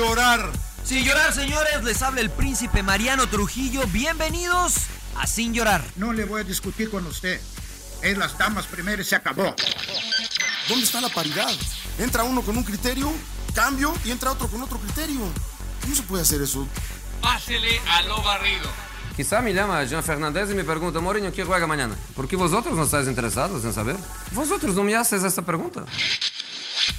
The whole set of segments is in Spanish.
llorar. Sin llorar, señores, les habla el príncipe Mariano Trujillo. Bienvenidos a Sin llorar. No le voy a discutir con usted. Es las damas primero y se acabó. ¿Dónde está la paridad? Entra uno con un criterio, cambio, y entra otro con otro criterio. ¿Cómo se puede hacer eso? Pásele a lo barrido. Quizá me llama Jean Fernández y me pregunta, Mourinho, ¿qué juega mañana? ¿Por qué vosotros no estáis interesados en saber? Vosotros no me haces esta pregunta.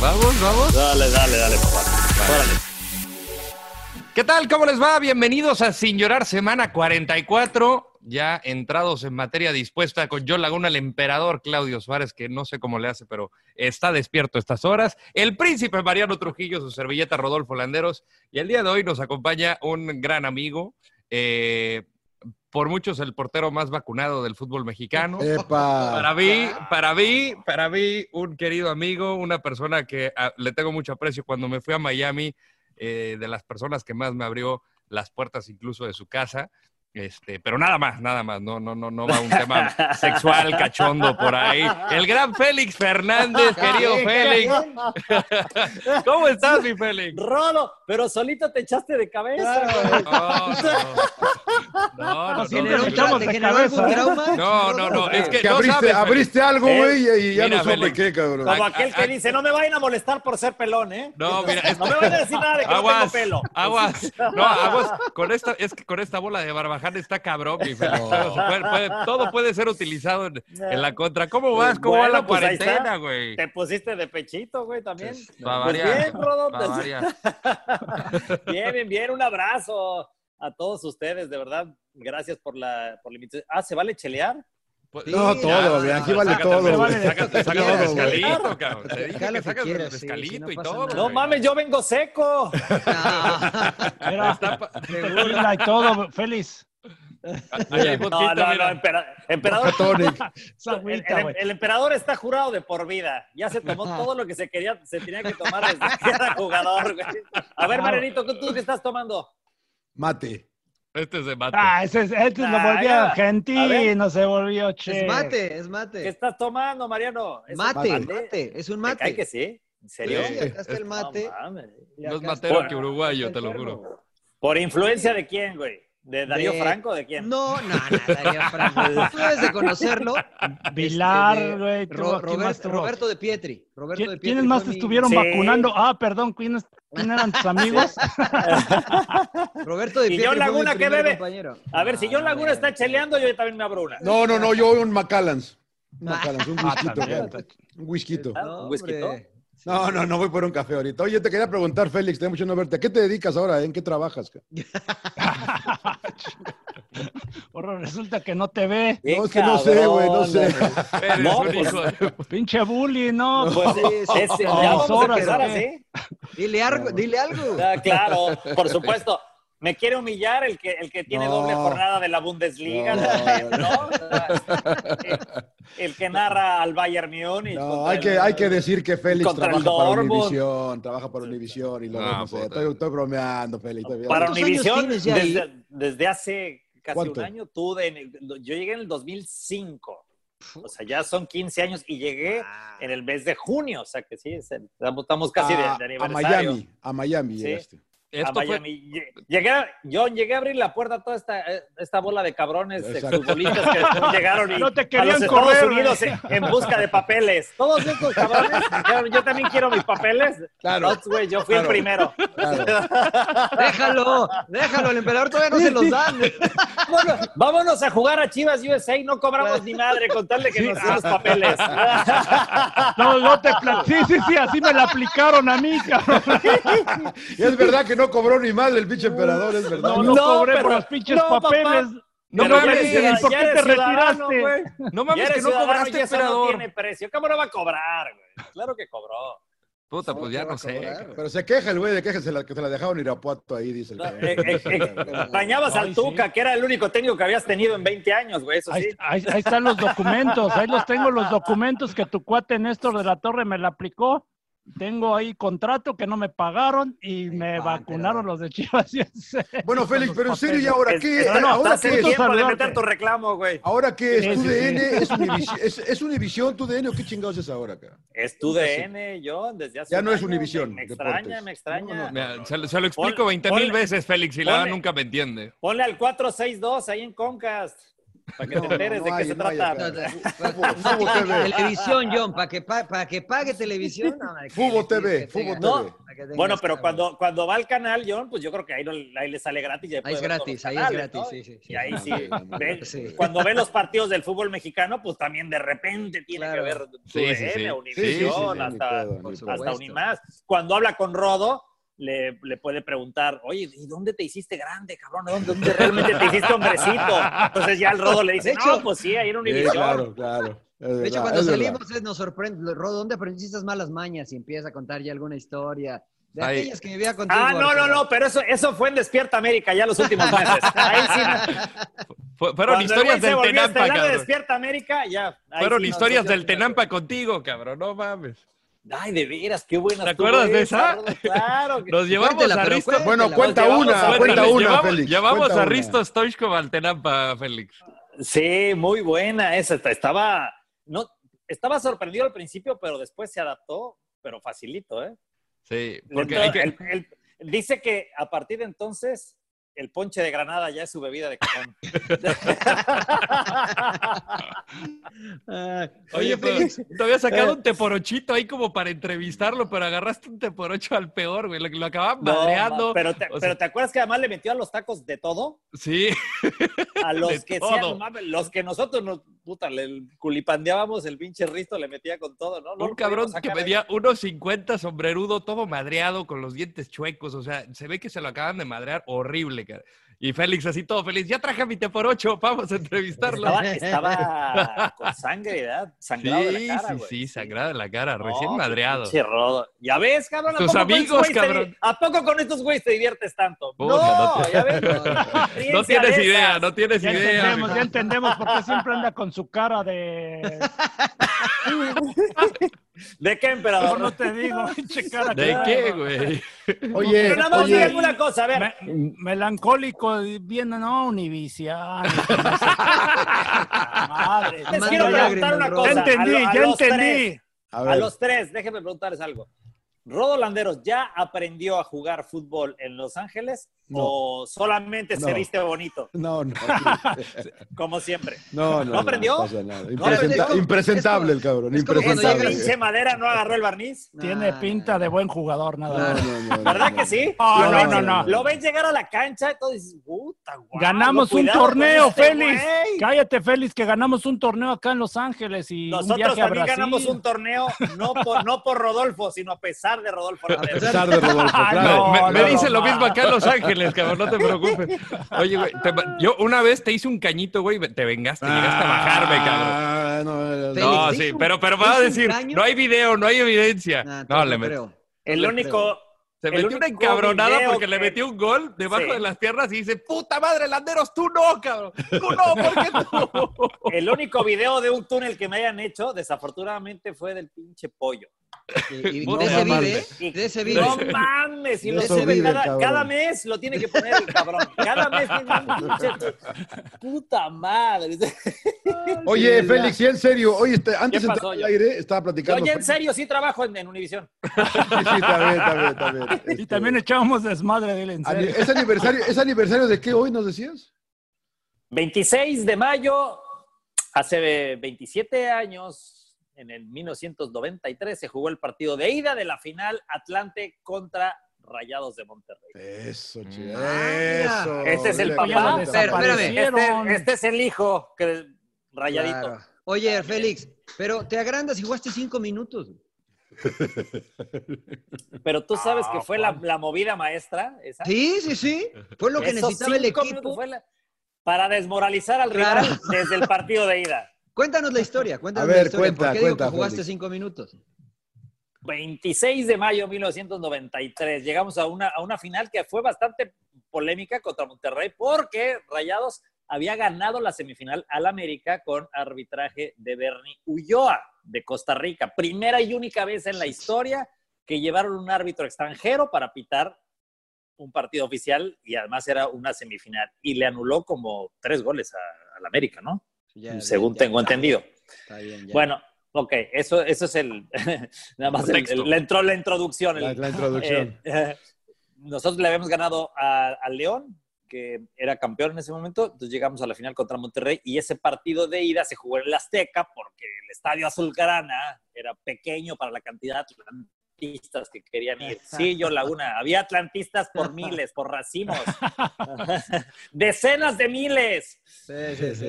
Vamos, vamos. Dale, dale, dale, papá. Órale. ¿Qué tal? ¿Cómo les va? Bienvenidos a Sin Llorar, semana 44. Ya entrados en materia dispuesta con John Laguna, el emperador Claudio Suárez, que no sé cómo le hace, pero está despierto a estas horas. El príncipe Mariano Trujillo, su servilleta Rodolfo Landeros. Y el día de hoy nos acompaña un gran amigo, eh, por muchos el portero más vacunado del fútbol mexicano. Para mí, para mí, para mí, un querido amigo, una persona que ah, le tengo mucho aprecio. Cuando me fui a Miami, eh, de las personas que más me abrió las puertas incluso de su casa. Este, pero nada más, nada más, no, no, no, no va un tema sexual cachondo por ahí. El gran Félix Fernández, querido Félix. ¿Cómo estás, mi Félix? Rolo, pero solito te echaste de cabeza. güey. No, no, no, Si no, no, echamos ¿Te de generó algún cabeza. trauma? no, no, no, es que Que no abriste, sabes, abriste algo, güey, y ya Mira, no supe Félix. qué, cabrón. Como a- aquel que dice, no me vayan a molestar por ser pelón, ¿eh? No, mira, No me vayan a decir nada de que no Aguas, tengo pelo. aguas. No, aguas. Con esta, es que con esta bola de barbaján está cabrón, mi se puede- puede- todo puede ser utilizado en, en la contra. ¿Cómo vas? ¿Cómo va Bueno, la pues cuarentena, está. güey? Te pusiste de pechito, güey, también. Pues variar, bien, Rodo. variar. bien, bien, bien. Un abrazo a todos ustedes, de verdad. Gracias por la, por la invitación. Ah, ¿se vale chelear? Pues- No, todo, güey, aquí vale sácate, todo, sácate, güey. Sácate, sácate el güey. mezcalito, cabrón. Te dije que sacas el quieras, sí, mezcalito sí, no y pasa todo. nada. No mames, yo vengo seco. Mira, Está pa- tequila y todo, Félix. Hay No, no, no, empera- emperador. El, emperador está jurado de por vida. Ya se tomó todo lo que se quería, se tenía que tomar desde que era jugador. güey. A ver, Marenito, ¿tú, tú qué estás tomando? Mate. Este se mata. Ah, ese, es- este Ah, lo volvió argentino, se volvió che. Es mate, es ¿Qué mate. estás tomando, Mariano? ¿Es un Mate, mate. Es un ¿Te cae mate. que sí? ¿En serio? Sí, acá está el mate. No. No es matero que uruguayo, te lo juro. ¿Por influencia de quién, güey? ¿De Darío De- Franco? ¿De quién? No, no, no, Darío Franco. Tú debes de conocerlo. Vilar, Este, de güey. tú, Ro- ¿quién más Roberto, de Pietri. Roberto ¿Qui- de Pietri ¿Quiénes más te mi- estuvieron Sí. vacunando? Ah, perdón, ¿quiénes, quién eran tus amigos? Roberto de ¿Y Pietri John fue mi Laguna qué bebe? compañero. A ver, si John Laguna está cheleando, yo también me abro una. No, no, no, yo un Macallans. Un Macallans, un Ah, whisky. también. Un whisky. No, ¿Un whisky? No, no, no voy por un café ahorita. Oye, te quería preguntar, Félix, tengo mucho no verte. ¿A qué te dedicas ahora? ¿En qué trabajas? Ahora resulta que no te ve. No, es que no sé, güey, no sé. No, pues- Pinche bully, ¿no? Pues Sí, sí, sí. ya vamos a empezar ¿o así. Dile algo, dile algo. Ah, claro, por supuesto. Me quiere humillar el que, el que tiene No. doble jornada de la Bundesliga, No. ¿no? ¿no? El, el que narra al Bayern Múnich. Hay el- que, hay que decir que Félix trabaja para. Univisión, trabaja para Univisión y lo Ah, no sé, puta. estoy, estoy bromeando, Félix. estoy Para ¿Cuántos años Univisión, tienes ya ahí? desde, desde hace casi ¿Cuánto? un año, tú, de- yo llegué en el 2005. O sea, ya son 15 años y llegué Ah. en el mes de junio. O sea, que sí, es el- estamos casi de, a, de a aniversario. Miami, a Miami Sí. llegaste. A Esto fue, Miami. Lle- Llegué, a- yo llegué a abrir la puerta a toda esta, eh, esta bola de cabrones de Exacto. futbolistas que después llegaron y No te a querían los correr, Estados Unidos en, en busca de papeles. Todos estos cabrones dijeron, yo también quiero mis papeles. Claro. Yo fui el primero. Claro. Déjalo, déjalo, el emperador todavía no se los dan. Vámonos, vámonos a jugar a Chivas USA, no cobramos ni madre con tal de que Sí. nos den los papeles. No, no te Sí, sí, sí, así me la aplicaron a mí, cabrón. Y es verdad que no cobró ni mal el pinche emperador, es verdad. No, no, No, cobré pero- por los pinches no, papá. papeles. No Pero mames, ya ¿y eres ¿por qué te retiraste? güey. no mames que no cobraste, eso no emperador. tiene precio. ¿Cómo no va a cobrar, güey? Claro que cobró. Puta, pues ya no sé. Pero se queja el güey de que se la, que se la dejaron Irapuato ahí, dice el cabrón. Eh, eh, eh, Extrañabas al Tuca, que era el único técnico que habías tenido en 20 años, güey, eso Ahí, sí. ahí- ahí están los documentos, ahí los tengo los documentos que tu cuate Néstor de la Torre me la aplicó. Tengo ahí contrato que no me pagaron y me vacunaron los de Chivas. Bueno, Félix, pero en serio, ¿y ahora qué? es- ¿Ahora qué es? tiempo de tu reclamo, güey. ¿Ahora qué es? Sí, ¿Tu sí, DN? sí. ¿Es Univisión? ¿Es, es Univisión tu DN o qué chingados es ahora, acá? Es tu DN, yo, desde hace Ya no es Univisión, Me, extraña, me extraña. Mira, se, lo- se lo explico 20 mil veces, Félix, y la ponle- nunca me entiende. Ponle al 462 ahí en Concast, para que te enteres no de qué se trata. Televisión, John, para que, pa- para que pague televisión. Fútbol TV, Fútbol Bueno, pero cuando, cuando va al canal, John, pues yo creo que ahí, no, ahí le sale gratis. y ahí es gratis, ahí es gratis, ¿no? sí, sí, sí. Y ahí Ah, sí, cuando ve los partidos del fútbol mexicano, pues también de repente tiene Claro. que ver sí. Univisión, hasta Unimás. Cuando habla con Rodo, le, le puede preguntar, oye, ¿y dónde te hiciste grande, cabrón? ¿Dónde, dónde realmente te hiciste hombrecito? Entonces ya el Rodo le dice, no, pues sí, ahí en Sí, Univisión. claro, claro. Es De hecho, verdad, cuando salimos es- nos sorprende. Rodo, ¿dónde aprendiste esas malas mañas? Y empieza a contar ya alguna historia. De Ahí. aquellas que vivía contigo. Ah, no, no, no, pero eso, eso fue en Despierta América ya los últimos meses. Ahí sí. Fue- fueron Cuando historias del Tenampa, estelar de cabrón. Despierta América, ya. ahí Fueron sí, historias no, del Tenampa contigo, cabrón, no mames. Ay, de veras, qué buena. ¿Te acuerdas de esa? Claro. que- Nos llevamos Cuéntela, a Risto. Bueno, cuenta Nos una, a- cuenta una, llevamos, Félix. llevamos a. Risto Stoichkov al Tenampa, Félix. Sí, muy buena esa. Estaba, no, estaba sorprendido al principio, pero después se adaptó, pero facilito, ¿eh? Sí, porque hay que... dice que a partir de entonces el ponche de granada ya es su bebida de cajón. Ah, Oye, pero te había sacado un teporochito ahí como para entrevistarlo, pero agarraste un teporocho al peor, güey. Lo, lo acababan No, madreando. ma- pero, te, O sea, pero te acuerdas que además le metió a los tacos de todo, Sí, a De los que todo. sean, los que nosotros nos puta, le culipandeábamos, el pinche Risto le metía con todo, ¿no? No un cabrón que medía 1.50, sombrerudo, todo madreado, con los dientes chuecos. O sea, se ve que se lo acaban de madrear horrible, cara. Y Félix así todo feliz. Ya traje a mi teporocho, vamos a entrevistarlo. Estaba, estaba con sangre, ¿verdad? Sangrado de Sí, la cara, sí, güey. sí, sangrado en la cara, No, recién madreado. rodo. Ya ves, cabrón. ¿a Tus poco con estos amigos, güeyes te- cabrón. ¿A poco con estos güeyes te diviertes tanto? Puta, no, no te- ya ves. No Ríense tienes de idea, no tienes Ya idea. entendemos, mijo. ya entendemos por qué siempre anda con su cara de. ¿De qué, emperador? No te digo, cara ¿De qué, güey? Oye, Pero nada más oye, díganme una cosa, a ver. Me- melancólico, bien, no, Univision. Madre, Les quiero preguntar una cosa. Ya entendí, a lo- a ya entendí. tres, a los tres, déjenme preguntarles algo. ¿Rodo Landeros ya aprendió a jugar fútbol en Los Ángeles No. o solamente se viste bonito, no, no, como siempre? no, no, ¿No aprendió? pasa nada. No, Impresenta- es como- impresentable es el cabrón, es como cuando ¿Esa llega- impresentable. pinche madera no agarró el barniz? Tiene pinta de buen jugador, nada más. no, no, no, ¿Verdad no. que sí? No, Lo no, no, no. Lo ves llegar a la cancha y todo dices, puta, guau, Ganamos un torneo, este Félix. Cállate, Félix, que ganamos un torneo acá en Los Ángeles y un Nosotros viaje a también Brasil. ganamos un torneo, no por, no por Rodolfo, sino a pesar de Rodolfo. A Landeros. pesar de Rodolfo, Ay, claro. no, me me no, dicen lo mismo acá en Los Ángeles, cabrón, no te preocupes. Oye, güey, te- yo una vez te hice un cañito, güey, te vengaste, llegaste a bajarme, cabrón. Ah, no, no, Félix, No, ¿te sí, pero, pero te va a decir, no hay video, no hay evidencia. Nah, no, le creo. El único, se metió una encabronada video porque le metió un gol debajo Sí. de las piernas y dice, puta madre, Landeros, tú no, cabrón. Tú no, ¿por qué tú? el único video de un túnel que me hayan hecho, desafortunadamente, fue del pinche pollo. Y, y No de ese mames. vive, de ese vive. No mames, y lo sube vive, cada, cada mes lo tiene que poner el cabrón. Cada mes tiene un. Puta madre. Oye, Félix, y en serio, oye, este, antes de entrar al aire, estaba platicando. Yo ya en serio sí trabajo en, en Univision. Sí, sí, está bien, está bien. Y Este, también echábamos desmadre de él, en serio. ¿Es aniversario, ¿Es aniversario de qué hoy nos decías? 26 de mayo, hace 27 años, en el 1993, se jugó el partido de ida de la final Atlante contra Rayados de Monterrey. Eso, chido. Ah, Eso. Este es el papá. Pero, espérame. Este, este es el hijo, que, rayadito. Claro. Oye, Félix, pero te agrandas y jugaste cinco minutos. Pero tú sabes Ah, que fue la, la movida maestra. Esa. Sí, sí, sí. Fue lo que Esos necesitaba el equipo. minutos fue la- para desmoralizar al Claro. rival desde el partido de ida. Cuéntanos la historia, cuéntanos A ver, la historia. cuenta, ¿Por qué digo cuenta, que jugaste Félix. cinco minutos? 26 de mayo de 1993. Llegamos a una, a una final que fue bastante polémica contra Monterrey porque Rayados había ganado la semifinal al América con arbitraje de Bernie Ulloa de Costa Rica. Primera y única vez en la historia que llevaron un árbitro extranjero para pitar un partido oficial y además era una semifinal. Y le anuló como tres goles al América, ¿no? Ya, Según ya, ya. tengo entendido. Está bien, ya. Bueno, ok, eso, eso es el, nada más el- el- la, intro- la introducción. La- el- la introducción. eh, eh, nosotros le habíamos ganado a- al León, que era campeón en ese momento, entonces llegamos a la final contra Monterrey y ese partido de ida se jugó en el Azteca porque el estadio Azulgrana era pequeño para la cantidad de atlantistas que querían ir. Sí, yo Laguna, había atlantistas por miles, por racimos, decenas de miles. Sí, sí, sí.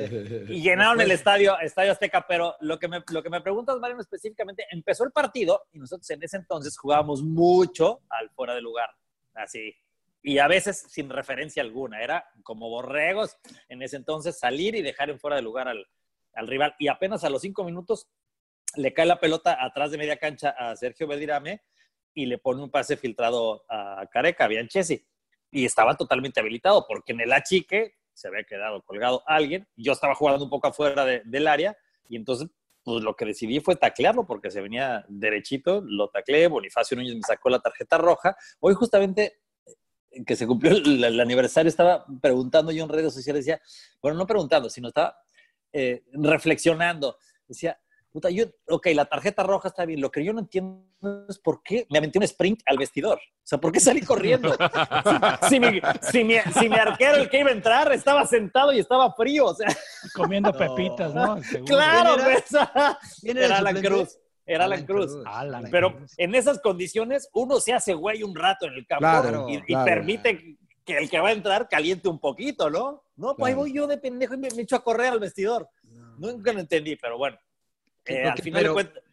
y llenaron el estadio, estadio Azteca, pero lo que, me, lo que me preguntas, Mariano, específicamente, empezó el partido y nosotros en ese entonces jugábamos mucho al fuera de lugar, así, y a veces sin referencia alguna, era como borregos en ese entonces salir y dejar en fuera de lugar al, al rival, y apenas a los cinco minutos le cae la pelota atrás de media cancha a Sergio Bedirame y le pone un pase filtrado a Careca, a Bianchesi, y estaba totalmente habilitado porque en el achique se había quedado colgado alguien. Yo estaba jugando un poco afuera de- del área y entonces pues lo que decidí fue taclearlo porque se venía derechito, lo tacleé, Bonifacio Núñez me sacó la tarjeta roja. Hoy justamente eh, que se cumplió el, el aniversario estaba preguntando yo en redes sociales, decía, bueno, no preguntando, sino estaba eh, reflexionando. Decía, puta, yo, ok, la tarjeta roja está bien, lo que yo no entiendo es por qué me aventé un sprint al vestidor. O sea, ¿por qué salí corriendo? si, mi, si, mi, si mi arquero, el que iba a entrar, estaba sentado y estaba frío, o sea, Comiendo pepitas, ¿no? Seguro. claro, ¿Quién era? pues, ¿Quién era suplente? Cruz. Era Alan Alan Cruz. Cruz. Alan Pero Cruz. en esas condiciones, uno se hace güey un rato en el campo Claro, y, y claro. permite que el que va a entrar caliente un poquito, ¿no? No, pues ahí voy yo de pendejo y me, me echo a correr al vestidor. Nunca lo entendí, pero bueno. Eh, al final de cuentas,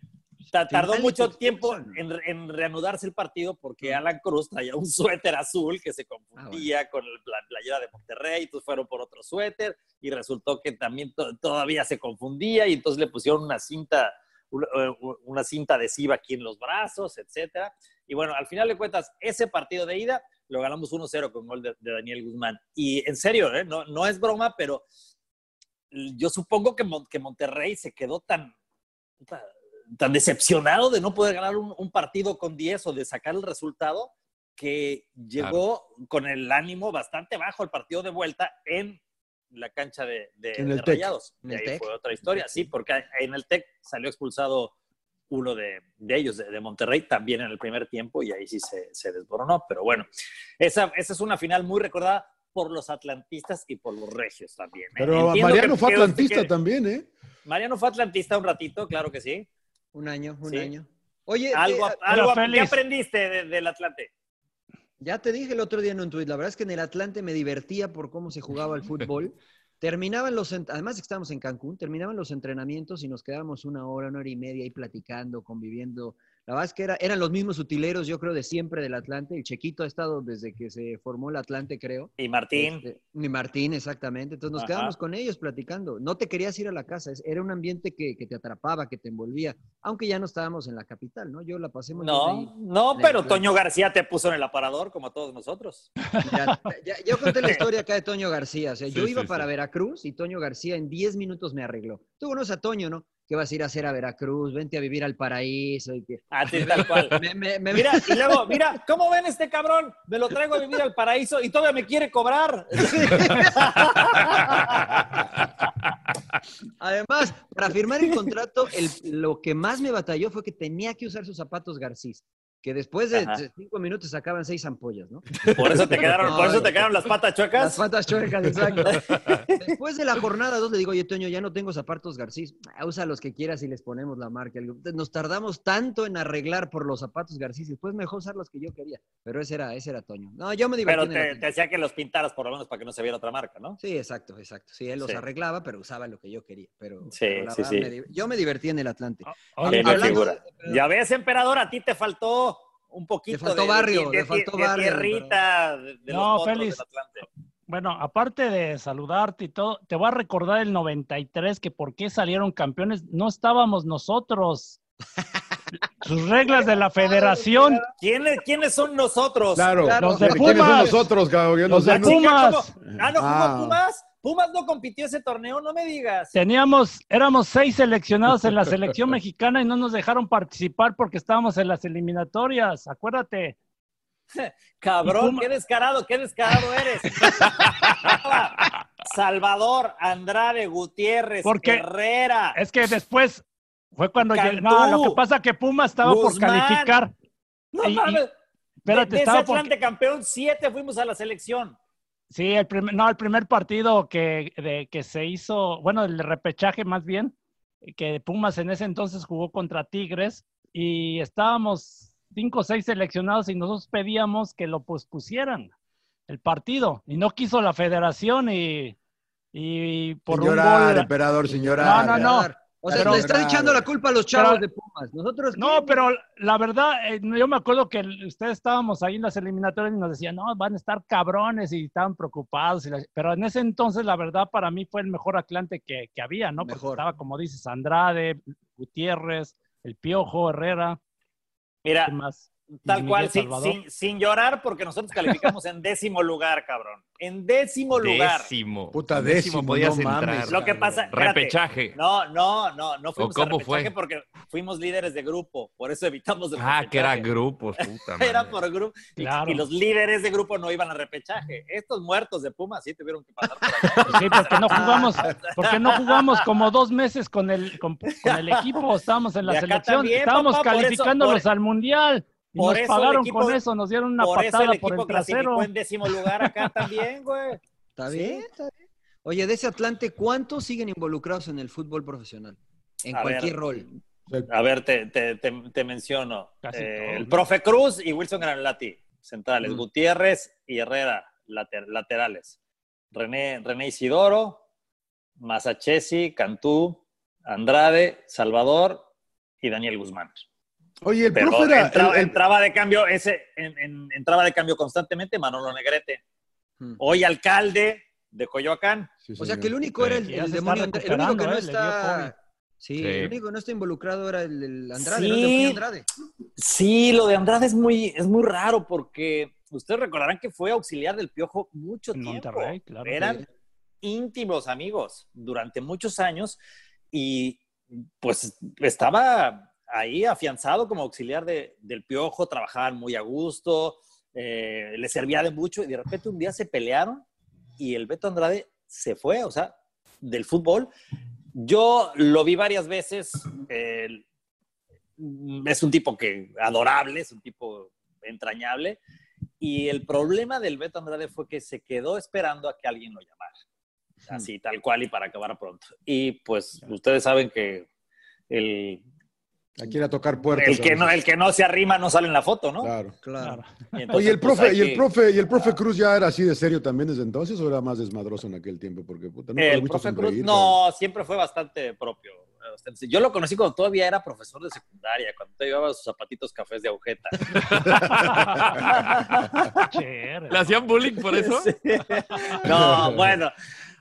ta- tardó mucho tiempo en, en reanudarse el partido porque Alan Cruz traía un suéter azul que se confundía con el- la playera de Monterrey, entonces fueron por otro suéter y resultó que también to- todavía se confundía y entonces le pusieron una cinta, una, una cinta adhesiva aquí en los brazos, etcétera. Y bueno, al final de cuentas, ese partido de ida lo ganamos 1-0 con gol de, de Daniel Guzmán. Y en serio, ¿eh? no, no es broma, pero yo supongo que, Mon- que Monterrey se quedó tan, tan, tan decepcionado de no poder ganar un, un partido con 10 o de sacar el resultado que llegó con el ánimo bastante bajo al partido de vuelta en la cancha de, de- En el de Tec. Rayados. En Y el ahí fue otra historia, sí, porque en el TEC salió expulsado uno de, de ellos, de, de Monterrey, también en el primer tiempo, y ahí sí se, se desboronó. Pero bueno, esa, esa es una final muy recordada por los atlantistas y por los regios también. ¿eh? Pero Entiendo Mariano que- fue atlantista que- también, ¿eh? Mariano fue atlantista un ratito, claro que sí. Un año, un Sí. año. Oye, Algo, eh, algo ¿qué aprendiste de- del Atlante? Ya te dije el otro día en un tuit, la verdad es que en el Atlante me divertía por cómo se jugaba el fútbol. Terminaban los, además de que estábamos en Cancún, terminaban los entrenamientos y nos quedábamos una hora, una hora y media ahí platicando, conviviendo. La verdad es que era, eran los mismos utileros, yo creo, de siempre del Atlante. El Chequito ha estado desde que se formó el Atlante, creo. Y Martín. Este, y Martín, exactamente. Entonces nos Ajá. quedábamos con ellos platicando. No te querías ir a la casa, es- era un ambiente que, que te atrapaba, que te envolvía, aunque ya no estábamos en la capital, ¿no? Yo la pasé muy bien No, ahí. pero Atlante. Toño García te puso en el aparador como a todos nosotros. Ya, ya- yo conté la historia acá de Toño García. O sea, yo iba sí, para sí. Veracruz y Toño García en 10 minutos me arregló. Tú conoces a Toño, ¿no? ¿Qué vas a ir a hacer a Veracruz? Vente a vivir al paraíso. y que- Así tal cual. Me- me- me- Mira, y luego, mira, ¿cómo ven este cabrón? Me lo traigo a vivir al paraíso y todavía me quiere cobrar. Además, para firmar el contrato, el- lo que más me batalló fue que tenía que usar sus zapatos Garcís, que después de Ajá. cinco minutos sacaban seis ampollas, ¿no? Por eso te quedaron, No, por eso te quedaron las patas Las chuecas. patas chuecas, exacto. Después de la jornada dos le digo, oye, Toño, ya no tengo zapatos Garcís. Ah, Usa los que quieras y les ponemos la marca. Nos tardamos tanto en arreglar por los zapatos Garcís y después me dejó usar los que yo quería. Pero ese era, ese era Toño. No, yo me divertí. Pero te, te hacía que los pintaras por lo menos para que no se viera otra marca, ¿no? Sí, exacto, exacto. Sí, él los Sí. arreglaba, pero usaba lo que yo quería. Pero, Sí, pero la sí, verdad sí. me yo me divertí en el Atlante. Hablando figura. de- Ya ves, emperador, a ti te faltó un poquito faltó de, barrio, de, le faltó de barrio, tierrita, de, de No, los Félix. del. Bueno, aparte de saludarte y todo, te voy a recordar el 93 que por qué salieron campeones. No estábamos nosotros. sus reglas de la federación. ¿Quiénes, ¿Quiénes son nosotros? Claro, Los de ¿quiénes son Pumas. nosotros, cabrón? Los sé, de Pumas. Ah, no jugó Ah. Pumas. Pumas no compitió ese torneo, no me digas. Teníamos, éramos seis seleccionados en la selección mexicana y no nos dejaron participar porque estábamos en las eliminatorias, acuérdate. Cabrón, qué descarado, qué descarado eres. Salvador, Andrade, Gutiérrez, Porque- Herrera. Es que después fue cuando Cantú. no, lo que pasa que Puma estaba por calificar. No y- y- mames. espérate, de, de ese estaba por- Atlante campeón, siete fuimos a la selección. Sí, el primer, no, el primer partido que, de, que se hizo, bueno, el repechaje más bien, que Pumas en ese entonces jugó contra Tigres y estábamos cinco o seis seleccionados y nosotros pedíamos que lo pospusieran el partido y no quiso la federación y, y por Sin un gol. emperador, llorar. No, no, no. O sea, Pero- le estás echando la culpa a los chavos Pero- de Pumas. Nosotros. No, pero la verdad, eh, yo me acuerdo que ustedes estábamos ahí en las eliminatorias y nos decían, no, van a estar cabrones y estaban preocupados. y la- pero en ese entonces, la verdad, para mí fue el mejor Atlante que, que había, ¿no? Porque estaba, como dices, Andrade, Gutiérrez, El Piojo, Herrera. Mira. Tal cual, sin, sin, sin llorar, porque nosotros calificamos en décimo lugar, cabrón. En décimo lugar. Décimo. Puta, décimo, podías no entrar. mames. Lo que pasa, espérate. Repechaje. No, no, no, no fuimos ¿O cómo a repechaje fue? porque fuimos líderes de grupo, por eso evitamos el Ah, que era grupos, puta madre. Era por grupo. Y, Claro. y los líderes de grupo no iban a repechaje. Estos muertos de Pumas sí tuvieron que pasar por allá. Sí, porque no jugamos, porque no jugamos como dos meses con el, con, con el equipo, estábamos en la selección, también, estábamos papá, por eso- calificándolos por- al mundial y por nos eso pagaron equipo- con eso, nos dieron una por eso patada el por equipo el trasero. clasificó en décimo lugar acá también, güey. Está Sí. bien, está bien. Oye, de ese Atlante, ¿cuántos siguen involucrados en el fútbol profesional? En A cualquier ver. rol. A ver, te, te, te, te menciono. Casi Eh, el ¿no? profe Cruz y Wilson Granolati, centrales. Mm. Gutiérrez y Herrera, later- laterales. René, René Isidoro, Masachesi, Cantú, Andrade, Salvador y Daniel Guzmán. Oye, el Pero profe era. entraba, el- el- entraba de cambio ese, en- en- entraba de cambio constantemente Manolo Negrete. Mm. Hoy alcalde de Coyoacán. Sí, O sea que el único era el, el demonio. El único que no ¿eh? Está. Sí, Sí. el único que no está involucrado era el, el Andrade, Sí. Andrade. Sí, lo de Andrade es muy, es muy raro porque ustedes recordarán que fue auxiliar del Piojo mucho En tiempo. Monterrey, claro. Eran íntimos amigos durante muchos años y pues estaba ahí afianzado como auxiliar de- del Piojo, trabajaban muy a gusto, eh, le servía de mucho y de repente un día se pelearon y el Beto Andrade se fue, o sea, del fútbol. Yo lo vi varias veces, eh, es un tipo que adorable, es un tipo entrañable. Y el problema del Beto Andrade fue que se quedó esperando a que alguien lo llamara. Así, tal cual y para acabar pronto. Y pues ustedes saben que el, Aquí ir a tocar puertas. el, que no, el que no se arrima no sale en la foto, ¿no? Claro. Claro. Y entonces, Oye, el pues, profe, ¿y el que- profe, y el profe Cruz ya era así de serio también desde entonces o era más desmadroso en aquel tiempo? Porque puta, he El visto profe Cruz, no, siempre fue bastante propio. Yo lo conocí cuando todavía era profesor de secundaria, cuando te llevaba sus zapatitos cafés de agujeta. Chévere. ¿Le hacían bullying por eso? Sí. No, bueno,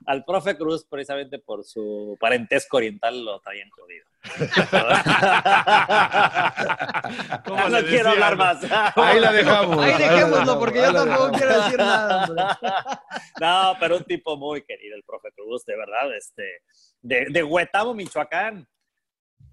al profe Cruz, precisamente por su parentesco oriental, lo traían jodido. ¿Cómo no quiero decían? hablar más. Ahí la dejamos. Ahí dejémoslo, porque yo tampoco dejamos. quiero decir nada. hombre. No, pero un tipo muy querido, el profe Cruz, de verdad, este, de, de Huetamo, Michoacán.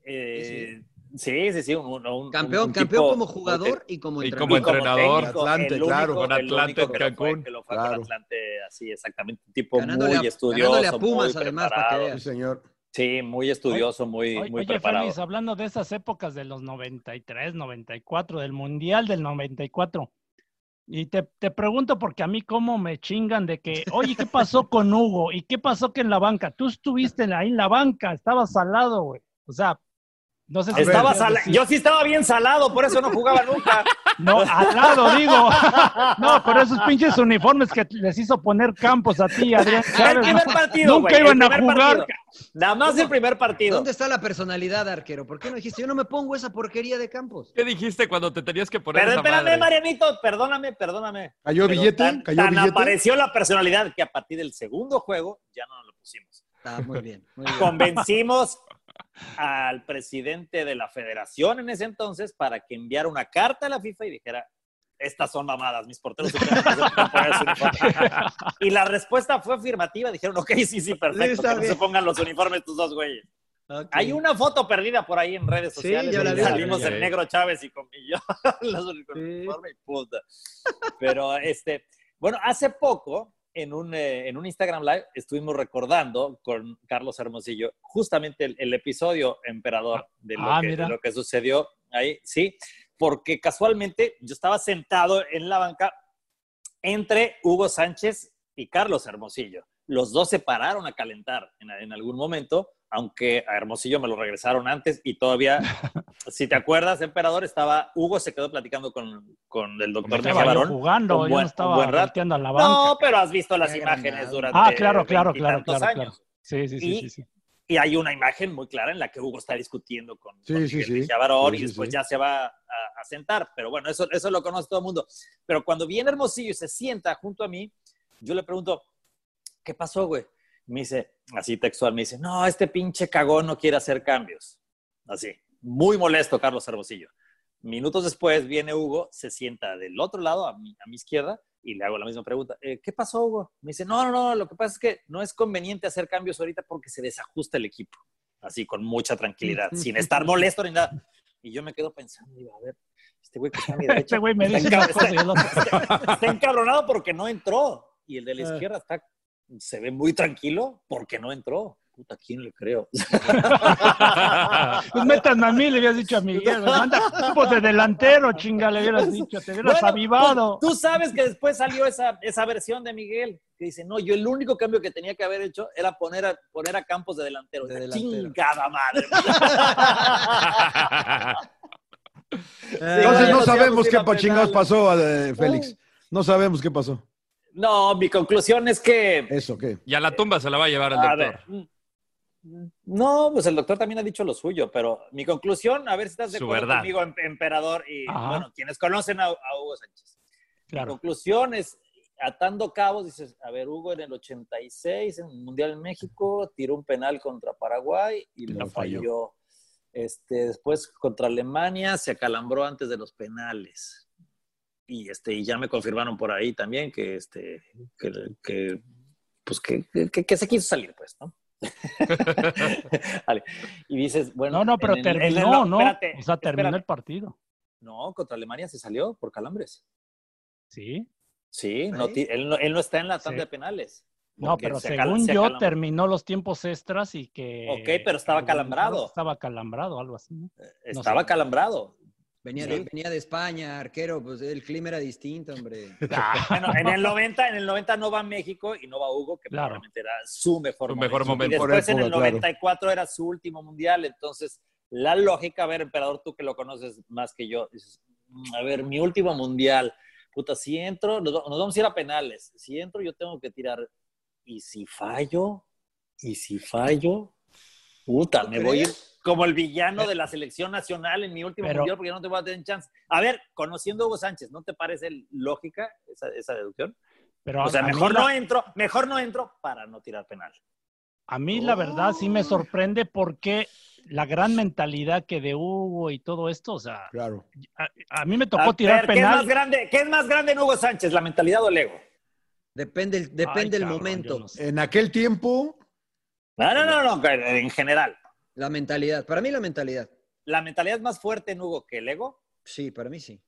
Eh, sí, sí, sí, un, un- Campeón, un campeón tipo como jugador y como entrenador. y como entrenador. técnico, Atlante, el claro, único- con Atlante único en Cancún. que lo fue Claro. con Atlante, así exactamente, un tipo Ganándole muy a- estudioso, ganándole a Pumas, muy además, para que. Sí, señor. Sí, muy estudioso, muy, Oye, muy oye, preparado. Félix, hablando de esas épocas de los 93, 94, del Mundial del 94. Y te, te pregunto porque a mí cómo me chingan de que, oye, ¿qué pasó con Hugo? ¿Y qué pasó que en la banca? Tú estuviste ahí en la banca, estabas salado, güey. O sea, no sé si... Estaba me quieres sala- decir. Yo sí estaba bien salado, por eso no jugaba nunca. No, al lado, digo. No, pero esos pinches uniformes que les hizo poner Campos a ti, Adrián el Chávez. primer partido, Nunca el iban a jugar. partido. Nada más el primer partido. ¿Dónde está la personalidad, arquero? ¿Por qué no dijiste, yo no me pongo esa porquería de Campos? ¿Qué dijiste cuando te tenías que poner Pero esa espérame, madre? Marianito, perdóname, perdóname. ¿Cayó Pero billete? Tan, ¿Cayó tan billete? apareció la personalidad que a partir del segundo juego ya no nos lo pusimos. Está muy bien. Muy bien. Convencimos al presidente de la federación en ese entonces para que enviara una carta a la FIFA y dijera, estas son mamadas, mis porteros suplentes no se pueden poner su uniforme". Y la respuesta fue afirmativa, dijeron, ok, sí, sí, perfecto, está que no se pongan los uniformes estos dos güeyes. Ok. Hay una foto perdida por ahí en redes Sí, sociales. yo la donde vi. salimos Sí. el negro Chávez y con y yo los uni- con Sí. y puta. Pero este, bueno, hace poco en un, eh, en un Instagram Live estuvimos recordando con Carlos Hermosillo justamente el, el episodio emperador de lo, Ah, que, de lo que sucedió ahí, sí, porque casualmente yo estaba sentado en la banca entre Hugo Sánchez y Carlos Hermosillo. Los dos se pararon a calentar en, en algún momento, aunque a Hermosillo me lo regresaron antes y todavía, si te acuerdas, emperador, estaba, Hugo se quedó platicando con, con el doctor Mejía Barón. jugando, yo buen- no estaba buen rato. a la banca. No, pero has visto las Qué imágenes durante ah, claro, claro, claro, claro, claro. años. Sí, sí, sí, Y- sí, sí. Y hay una imagen muy clara en la que Hugo está discutiendo con, Sí, con sí. Mejía Barón y sí, después sí. ya se va a, a sentar. Pero bueno, eso, eso lo conoce todo el mundo. Pero cuando viene Hermosillo y se sienta junto a mí, yo le pregunto, ¿qué pasó, güey? Me dice, así textual, me dice, no, este pinche cagón no quiere hacer cambios. Así, muy molesto Carlos Hermosillo. Minutos después viene Hugo, se sienta del otro lado, a mi, a mi izquierda, y le hago la misma pregunta. "Eh, ¿Qué pasó, Hugo? Me dice, no, no, no, lo que pasa es que no es conveniente hacer cambios ahorita porque se desajusta el equipo. Así, con mucha tranquilidad, sin estar molesto ni nada. Y yo me quedo pensando, digo, a ver, este güey que está a mi derecha Este güey me está dice encab- cosa está- está encabronado porque no entró. Y el de la Ah. izquierda está, se ve muy tranquilo porque no entró. Puta, ¿a quién le creo? Pues métanme a mí, le habías dicho a Miguel. Manda pues de delantero, chinga, le hubieras dicho, te hubieras Bueno, avivado. Tú, tú sabes que después salió esa, esa versión de Miguel que dice, no, yo el único cambio que tenía que haber hecho era poner a, poner a Campos de delantero. De delantero. Chingada madre. Entonces no sabemos qué chingados pasó, eh, Félix. No sabemos qué pasó. No, mi conclusión es que... ¿Eso qué? Y a la tumba se la va a llevar el A doctor. ver, no, pues el doctor también ha dicho lo suyo, pero mi conclusión, a ver si estás de Su acuerdo verdad. conmigo, em- emperador, y Ajá. bueno, quienes conocen a, a Hugo Sánchez. Mi conclusión es, atando cabos, dices, a ver, Hugo en el 86, en el Mundial en México, tiró un penal contra Paraguay y Lo lo falló. falló. Este, después contra Alemania se acalambró antes de los penales. Y, este, y ya me confirmaron por ahí también que, este, que, que, pues que, que- que se quiso salir, pues, ¿no? Vale. Y dices, bueno. No, no, pero en el- terminó, ¿no? espérate, O sea, terminó espérate. el partido. No, contra Alemania se salió por calambres. Sí. Sí, no él, no, él no está en la tanda Sí. de penales. No, pero se según se yo, terminó los tiempos extras y que. Ok, pero estaba calambrado. Estaba calambrado, algo así. ¿no? Estaba sé. calambrado. Venía, Sí. de, venía de España, arquero, pues el clima era distinto, hombre. Bueno, en el 90, en el 90 no va México y no va Hugo, que Claro. probablemente era su mejor Su momento. mejor momento. Y después Por en el época, claro. 94 era su último mundial, entonces la lógica, a ver, emperador, tú que lo conoces más que yo, dices, "Mm, a ver, mi último mundial, puta, si entro, nos, nos vamos a ir a penales, si entro yo tengo que tirar, y si fallo, y si fallo, puta, ¿Tú me voy a ir? Como el villano de la selección nacional en mi último Pero- mundial porque no te voy a tener chance. A ver, conociendo a Hugo Sánchez, ¿no te parece lógica esa, esa deducción? Pero O sea, mejor la- no entro, mejor no entro para no tirar penal. A mí la verdad sí me sorprende porque la gran mentalidad que de Hugo y todo esto, o sea, Claro. a, a mí me tocó A tirar ver, ¿qué es, más penal. grande, ¿Qué es más grande en Hugo Sánchez, la mentalidad o el ego? Depende, el- depende Ay, del cabrón, momento. yo no sé. En aquel tiempo, No, no, no, no, en general. La mentalidad. Para mí la mentalidad. ¿La mentalidad es más fuerte en Hugo que el ego? Sí, para mí sí.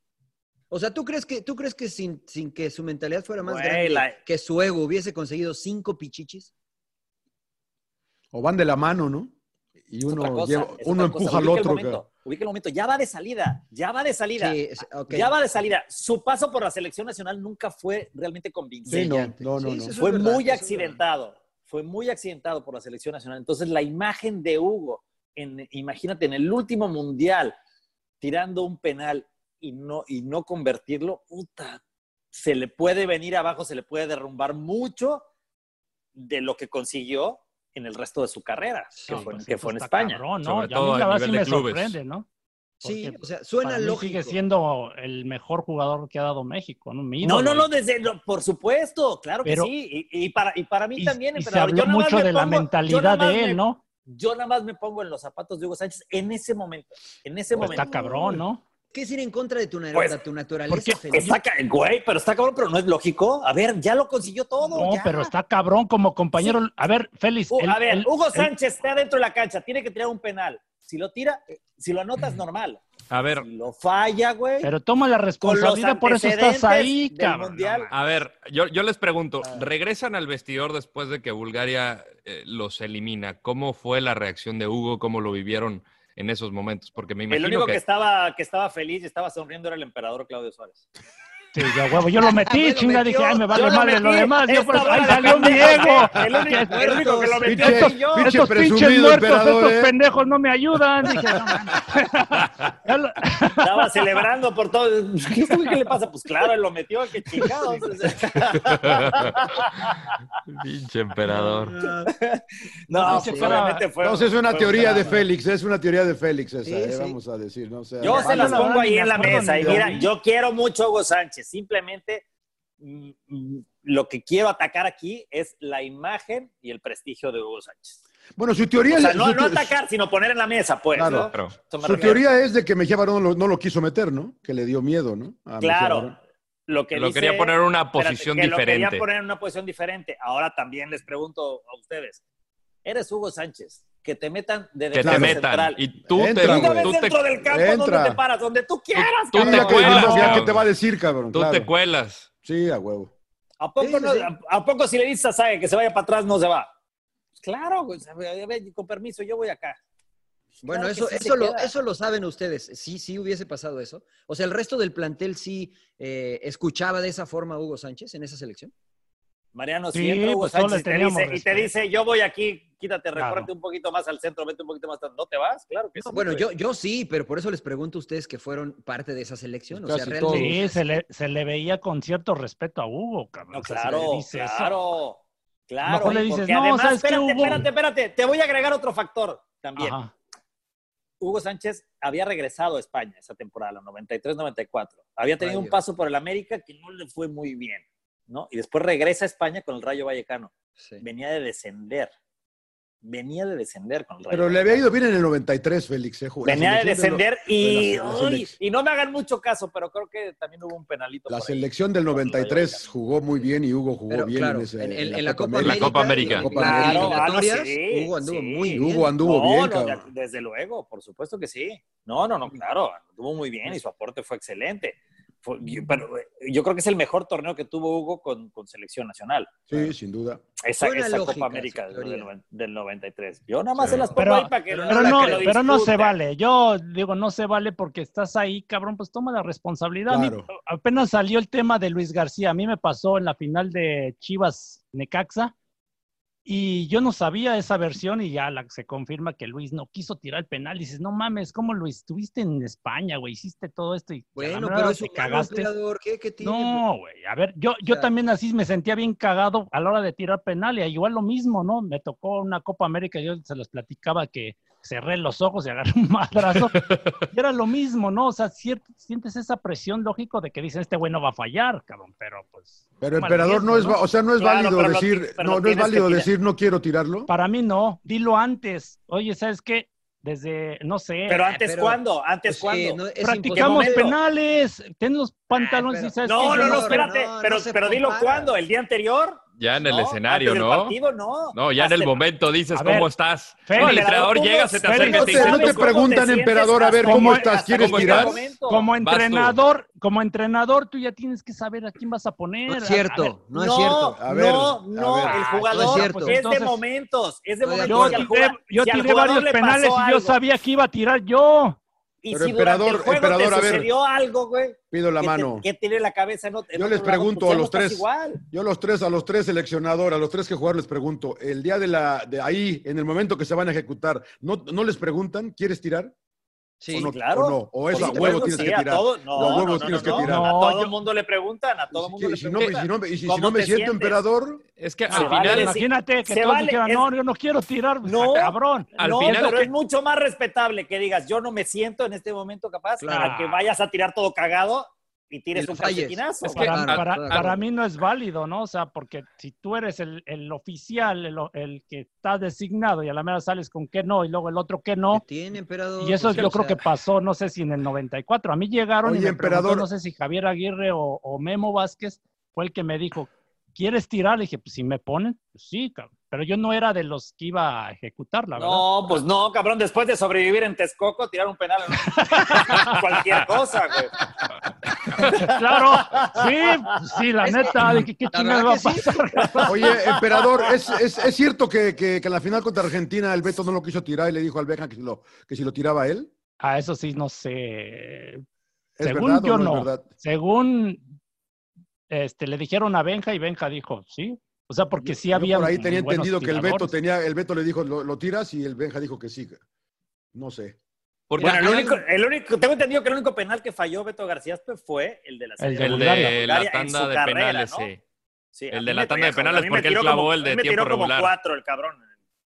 O sea, ¿tú crees que, tú crees que sin, sin que su mentalidad fuera más Güey, grande, la- que su ego hubiese conseguido cinco pichichis? o van de la mano, ¿no? Y Es otra uno, cosa, lleva- es uno otra cosa. empuja al Ubica el otro. momento, ubica el momento. Ya va de salida, ya va de salida. Sí, es- ok. Ya va de salida. Su paso por la selección nacional nunca fue realmente Sí, convincente. no, no, no, Sí, no. fue verdad, muy eso es accidentado. Fue muy accidentado por la selección nacional. Entonces, la imagen de Hugo, en, imagínate, en el último mundial, tirando un penal y no, y no convertirlo, puta, se le puede venir abajo, se le puede derrumbar mucho de lo que consiguió en el resto de su carrera, que No, fue, pues que eso fue en está España. cabrón, ¿no? Sobre Y a todo mí la verdad sí me clubes. sorprende, ¿no? Sí, Porque o sea, suena Para mí lógico. sigue siendo el mejor jugador que ha dado México, ¿no? Mi No, no, no, desde, no, por supuesto, claro Pero- que sí. Y, y para, y para mí Y, también, y se habló yo mucho me de la pongo- mentalidad nada más de él, me- ¿no? Yo nada más me pongo en los zapatos de Hugo Sánchez en ese momento. En ese Pues momento. está cabrón, ¿no? ¿Qué es ir en contra de tu, Pues, tu naturaleza? porque Felipe? Está güey, pero está cabrón, pero no es lógico. A ver, ya lo consiguió todo. No, ya. pero está cabrón como compañero. A ver, Félix. Uh, el- a ver, el- Hugo el- Sánchez está dentro de la cancha, tiene que tirar un penal. Si lo tira, eh, si lo anotas, normal. A ver, Si lo falla, güey. Pero toma la responsabilidad, por eso estás ahí, cabrón. Mundial. a ver, yo, yo les pregunto, Ah. ¿regresan al vestidor después de que Bulgaria eh, los elimina? ¿Cómo fue la reacción de Hugo? ¿Cómo lo vivieron en esos momentos? Porque me El imagino único que... que... estaba, que estaba feliz y estaba sonriendo era el emperador Claudio Suárez. Sí, ya huevo, yo lo metí, Me lo chinga, metió. dije, ay, me vale Yo lo madre lo metí. demás. Yo, pues, ahí salió mi ego. El único, el único que lo metió Pinche- fui yo. pinche Estos pinches muertos, emperador, estos ¿eh? pendejos no me ayudan. Dije, no, lo- Estaba celebrando por todo. ¿Qué, este güey qué le pasa? Pues claro, él lo metió, qué chingados. Pinche emperador. No, pues, obviamente fue. No, es una fue teoría de. Félix, es una teoría de Félix esa, Sí, eh, sí. vamos a decir, ¿no? O sea, Yo se las la pongo ahí en la mesa. Y mira, yo quiero mucho a Hugo Sánchez. Simplemente mm, mm, lo que quiero atacar aquí es la imagen y el prestigio de Hugo Sánchez. Bueno, su teoría O sea, es- no, atacar, sino poner en la mesa, pues. Claro. ¿no? Su refiero. teoría es de que Mejía Barón no lo, no lo quiso meter, ¿no? Que le dio miedo, ¿no? A Claro. Lo que Lo dice- quería poner en una espérate, posición que Lo diferente. quería poner en una posición diferente. Ahora también les pregunto a ustedes. Eres Hugo Sánchez. Que te metan de Que te metan. central. Y tú Entra, te... Tú te, dentro del campo Entra. donde te paras, donde tú quieras, tú te que, cuelas, ya que te va a decir, cabrón. tú claro. te cuelas. Sí, a huevo. ¿A poco, Sí, sí, no- sí. a- ¿A poco si le dices a Sague que se vaya para atrás, no se va? Pues claro, güey, a ver, a ver, con permiso, yo voy acá. Bueno, Claro eso, sí eso, lo, eso lo saben ustedes. Sí, sí hubiese pasado eso. O sea, el resto del plantel sí eh, escuchaba de esa forma a Hugo Sánchez en esa selección. Mariano, si Sí, entra Hugo pues todos Sánchez y te, dice, y te respeto. dice, yo voy aquí, quítate, Claro. recórrete un poquito más al centro, vete un poquito más atrás. ¿No te vas? Claro que sí. Bueno, yo, yo sí, pero por eso les pregunto a ustedes que fueron parte de esa selección. O sea, realmente. Sí, se le, se le veía con cierto respeto a Hugo, cabrón. No, O sea, si claro, le dice eso. claro. Claro. mejor le dices, porque "No, además, ¿sabes espérate, Hugo?" espérate, espérate. Te voy a agregar otro factor también. Ajá. Hugo Sánchez había regresado a España esa temporada, la 93-94. Había tenido un paso por el América que no le fue muy bien, ¿no? Y después regresa a España con el Rayo Vallecano. Sí. Venía de descender. Venía de descender con el Rayo. Pero le había ido bien en el 93, Félix. Eh, la Venía de descender lo- y, de la- la uy, y no me hagan mucho caso, pero creo que también hubo un penalito. La selección del Con el Rayo 93 Vallecano. jugó muy bien y Hugo jugó Pero bien claro, en, ese- en, en- en en la Copa América. La Copa América. Claro, sí, Hugo anduvo sí. muy bien. Hugo anduvo No, bien, no, cabrón. desde luego, por supuesto que sí. No, no, no, claro, anduvo muy bien y su aporte fue excelente. Fue- yo- pero eh, yo creo que es el mejor torneo que tuvo Hugo con, con selección nacional. Sí, sin duda. Esa, esa lógica, Copa América del, del 93. Yo nada más Sí. se las pongo Pero- ahí para que pero Pero la no, creo. pero no se vale. Yo digo, no se vale porque estás ahí, cabrón, pues toma la responsabilidad. A mí Claro. apenas salió el tema de Luis García. A mí me pasó en la final de Chivas Necaxa y yo no sabía esa versión y ya la, se confirma que Luis no quiso tirar el penal. dices, no mames, ¿cómo Luis? Estuviste en España, güey, hiciste todo esto y Bueno, pero es te cagaste. ¿Qué, qué tiene? No, güey. A ver, yo, yo sea- también así me sentía bien cagado a la hora de tirar penal y igual lo mismo, ¿no? Me tocó una Copa América, yo se los platicaba que cerré los ojos y agarré un madrazo. y era lo mismo, ¿no? O sea, sientes esa presión lógico de que dicen, este güey no va a fallar, cabrón, pero pues... Pero emperador no es, va- o sea, no es Claro, válido lo decir, no, no es válido decir no quiero tirarlo. Para mí no, dilo antes. Oye, ¿sabes qué? Desde, no sé, Pero antes, pero- ¿cuándo? ¿Antes Pues, cuándo? no, practicamos penales, ten los pantalones pero- y sabes No, qué? no, no, no- espérate, no, no pero, pero dilo cuándo, el día anterior. Ya en el No, escenario, ¿no? partido, no. No, ya en el momento dices A ver, cómo estás. Félix, No, el entrenador ¿cómo- llega, se te acerca y No te dice, no te "¿Cómo te preguntan, emperador, a ver, ¿cómo estás? ¿Quieres el tirar? Como entrenador, como entrenador, tú ya tienes que saber a quién vas a poner. No es A- a cierto, ver, no es cierto. A ver, no, a no, ver. el no es jugador cierto. es de Entonces- momentos, es de momentos. Yo Si al tiré, si al jugador varios penales y yo sabía que iba a tirar yo. Y Pero si emperador, el juego emperador, te a ver. sucedió algo, güey, Pido la que, mano. te- que tiene la cabeza en otro en Yo les pregunto pues a los tres. Igual. Yo los tres, a los tres seleccionadores, a los tres que jugar les pregunto, el día de la, de ahí, en el momento que se van a ejecutar, ¿no, no les preguntan, ¿quieres tirar? Sí, ¿O no? claro. ¿O no? ¿O es Por a huevo tienes sí, que a tirar? todo- no, ¿O a huevo no, no, tienes no, que tirar? A No, todo el mundo le preguntan, a todo el mundo le preguntan. y si no, y si- si ¿Cómo no me siento sientes? emperador, Es que al vale final, decir- Imagínate que todos vale, dijeran, es- no, yo no quiero tirar, pues, No. cabrón. Al no, final- pero es mucho más respetable que digas, yo no me siento en este momento capaz, Claro. a que vayas a tirar todo cagado y tires Y un calcetinazo. Es que- güey. Para, Claro, para- claro. para mí no es válido, ¿no? O sea, porque si tú eres el, el oficial, el, el que está designado y a la mera sales con que no y luego el otro que no, Tiene, emperador. y eso pues, yo o creo que pasó, no sé si en el 94. A mí llegaron y Oye, me preguntó, emperador. no sé si Javier Aguirre o, o Memo Vázquez fue el que me dijo, ¿quieres tirar? Le dije, pues si me ponen, pues sí, cabrón. Pero yo no era de los que iba a ejecutar, la verdad. No, pues no, cabrón, después de sobrevivir en Texcoco, tirar un penal en cualquier cosa, güey. Claro, sí, sí, la Es neta, de que qué verdad va a sí. pasar. Oye, emperador, ¿es, es, es cierto que, que, que en la final contra Argentina el Beto no lo quiso tirar y le dijo al Beja que si lo, que si lo tiraba él? A eso sí, no sé. ¿Es Según verdad o yo no es no. verdad? Según este, le dijeron a Benja y Benja dijo, sí. O sea, porque sí había. por ahí tenía entendido que el Beto tenía, el Beto le dijo, lo, lo tiras y el Benja dijo que sí. No sé. Porque Bueno, el único, el único, tengo entendido que el único penal que falló Beto García fue el de la El de Bulgaria. de la tanda de carrera, penales, ¿no? sí. Sí, El de la tanda de penales porque él clavó como- el de me tiempo tiró como cuatro el cabrón.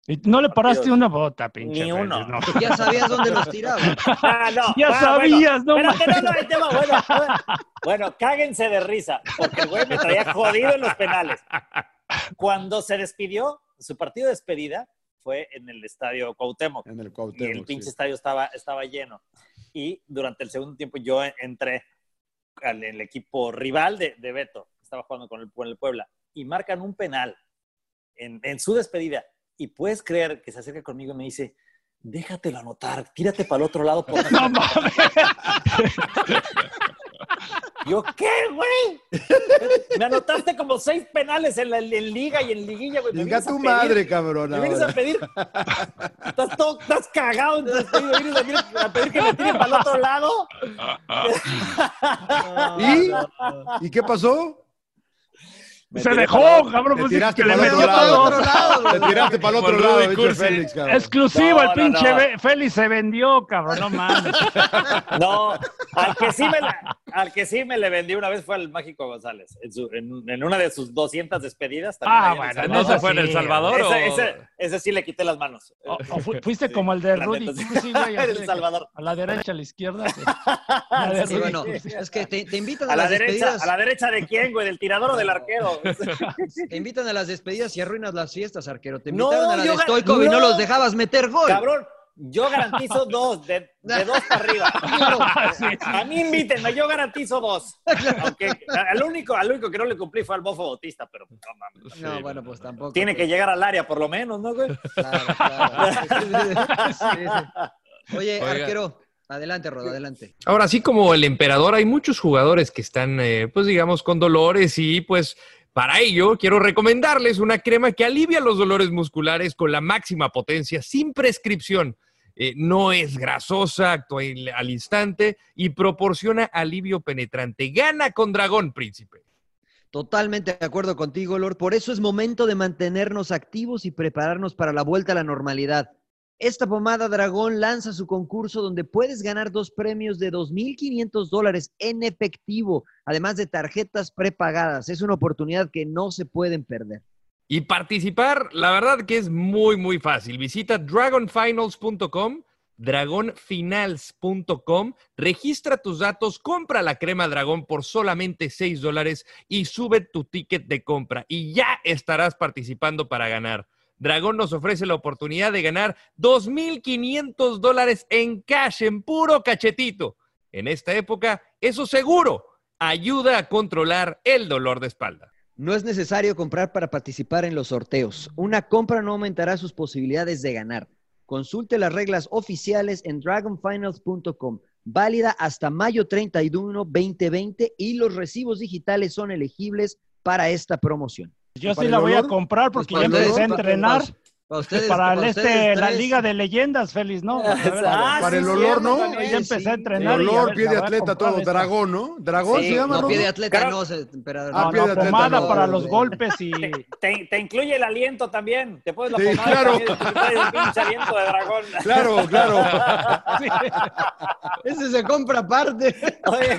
Y no le paraste una bota, pinche. Ni uno. no. Ya sabías dónde los tiraba. Ah, no. Ya Ah, sabías, no bueno, espérate, no, no, mames. el tema, bueno, bueno, bueno, cáguense de risa, porque el güey me traía jodido en los penales. Cuando se despidió, su partido de despedida fue en el estadio Cuauhtémoc. En el y Cuauhtémoc, el pinche sí. estadio estaba, estaba lleno. Y durante el segundo tiempo yo entré al el equipo rival de, de Beto, estaba jugando con el, con el Puebla, y marcan un penal en, en su despedida. Y puedes creer que se acerca conmigo y me dice, déjatelo anotar, tírate para el otro lado. Por No mames. Yo, ¿qué, güey? Me anotaste como seis penales en, la, en liga y en liguilla, güey. ¿Me Diga vienes a tu pedir? madre, cabrón. ¿Me vienes a pedir? Estás, todo, estás cagado en tu despedida. ¿Vienes a pedir, a pedir que me tiren para el otro lado? ¿Y? ¿Y qué pasó? Me Se dejó, cabrón. Te Pues, tiraste que le para el otro lado. Te tiraste para el otro lado. Félix, cabrón. Exclusivo, No, el pinche Félix se vendió, cabrón, no mames. No, al que, sí me la- al que sí me le vendí una vez fue al Mágico González. En, su- en- en una de sus 200 despedidas. también Ah, en bueno. ¿No se fue en sí. El Salvador o...? Ese, ese- ese sí le quité las manos. O- o fu- fuiste como el de La Rudy sí. Güey, El Salvador. A la derecha, a la izquierda. sí. La de Sí, Rudy bueno, es que te, te invitan a, A la las derecha, despedidas. ¿a la derecha de quién, güey? ¿Del tirador o del arquero? Te invitan a las despedidas y arruinas las fiestas, arquero. Te No, invitaron a la de Stoikov y no no. los dejabas meter gol. Cabrón, yo garantizo dos, de, de dos para arriba. A mí invítenme, yo garantizo dos. Aunque al único, al único que no le cumplí fue al Bofo Bautista, pero no mames. No, bueno, pues tampoco. Tiene que pues. llegar al área por lo menos, ¿no, güey? Claro, claro. Sí, sí. Oye, Oiga. arquero, adelante, Rodo, adelante. Ahora, así como el emperador, hay muchos jugadores que están, eh, pues digamos, con dolores y pues para ello quiero recomendarles una crema que alivia los dolores musculares con la máxima potencia, sin prescripción. Eh, no es grasosa, actúa al instante y proporciona alivio penetrante. Gana con Dragón, príncipe. Totalmente de acuerdo contigo, Lord. Por eso es momento de mantenernos activos y prepararnos para la vuelta a la normalidad. Esta pomada Dragón lanza su concurso donde puedes ganar dos premios de 2.500 dólares en efectivo, además de tarjetas prepagadas. Es una oportunidad que no se pueden perder. Y participar, la verdad que es muy, muy fácil. Visita dragonfinals.com, dragonfinals.com, registra tus datos, compra la crema dragón por solamente 6 dólares y sube tu ticket de compra y ya estarás participando para ganar. Dragón nos ofrece la oportunidad de ganar 2.500 dólares en cash, en puro cachetito. En esta época, eso seguro ayuda a controlar el dolor de espalda. No es necesario comprar para participar en los sorteos. Una compra no aumentará sus posibilidades de ganar. Consulte las reglas oficiales en dragonfinals.com. Válida hasta mayo 31, 2020 y los recibos digitales son elegibles para esta promoción. Yo ¿Para sí la voy a comprar porque ya empecé a entrenar para- para ustedes, para el para este, ustedes la tres. Liga de Leyendas, Félix, ¿no? A ver, Ah, para sí, el olor, ¿no? ya empecé a sí. entrenar. y a Olor, ver, pie la de a atleta, todo. esta. Dragón, ¿no? ¿Dragón Sí, se llama, No, pie de atleta Claro. no, se- emperador. Ah, No, pie de atleta, pomada no, para no, los golpes y Te, te incluye el aliento también. Te pones la Sí, pomada claro. también, el pinche aliento de dragón. Claro, claro. Ese se compra aparte. Oye,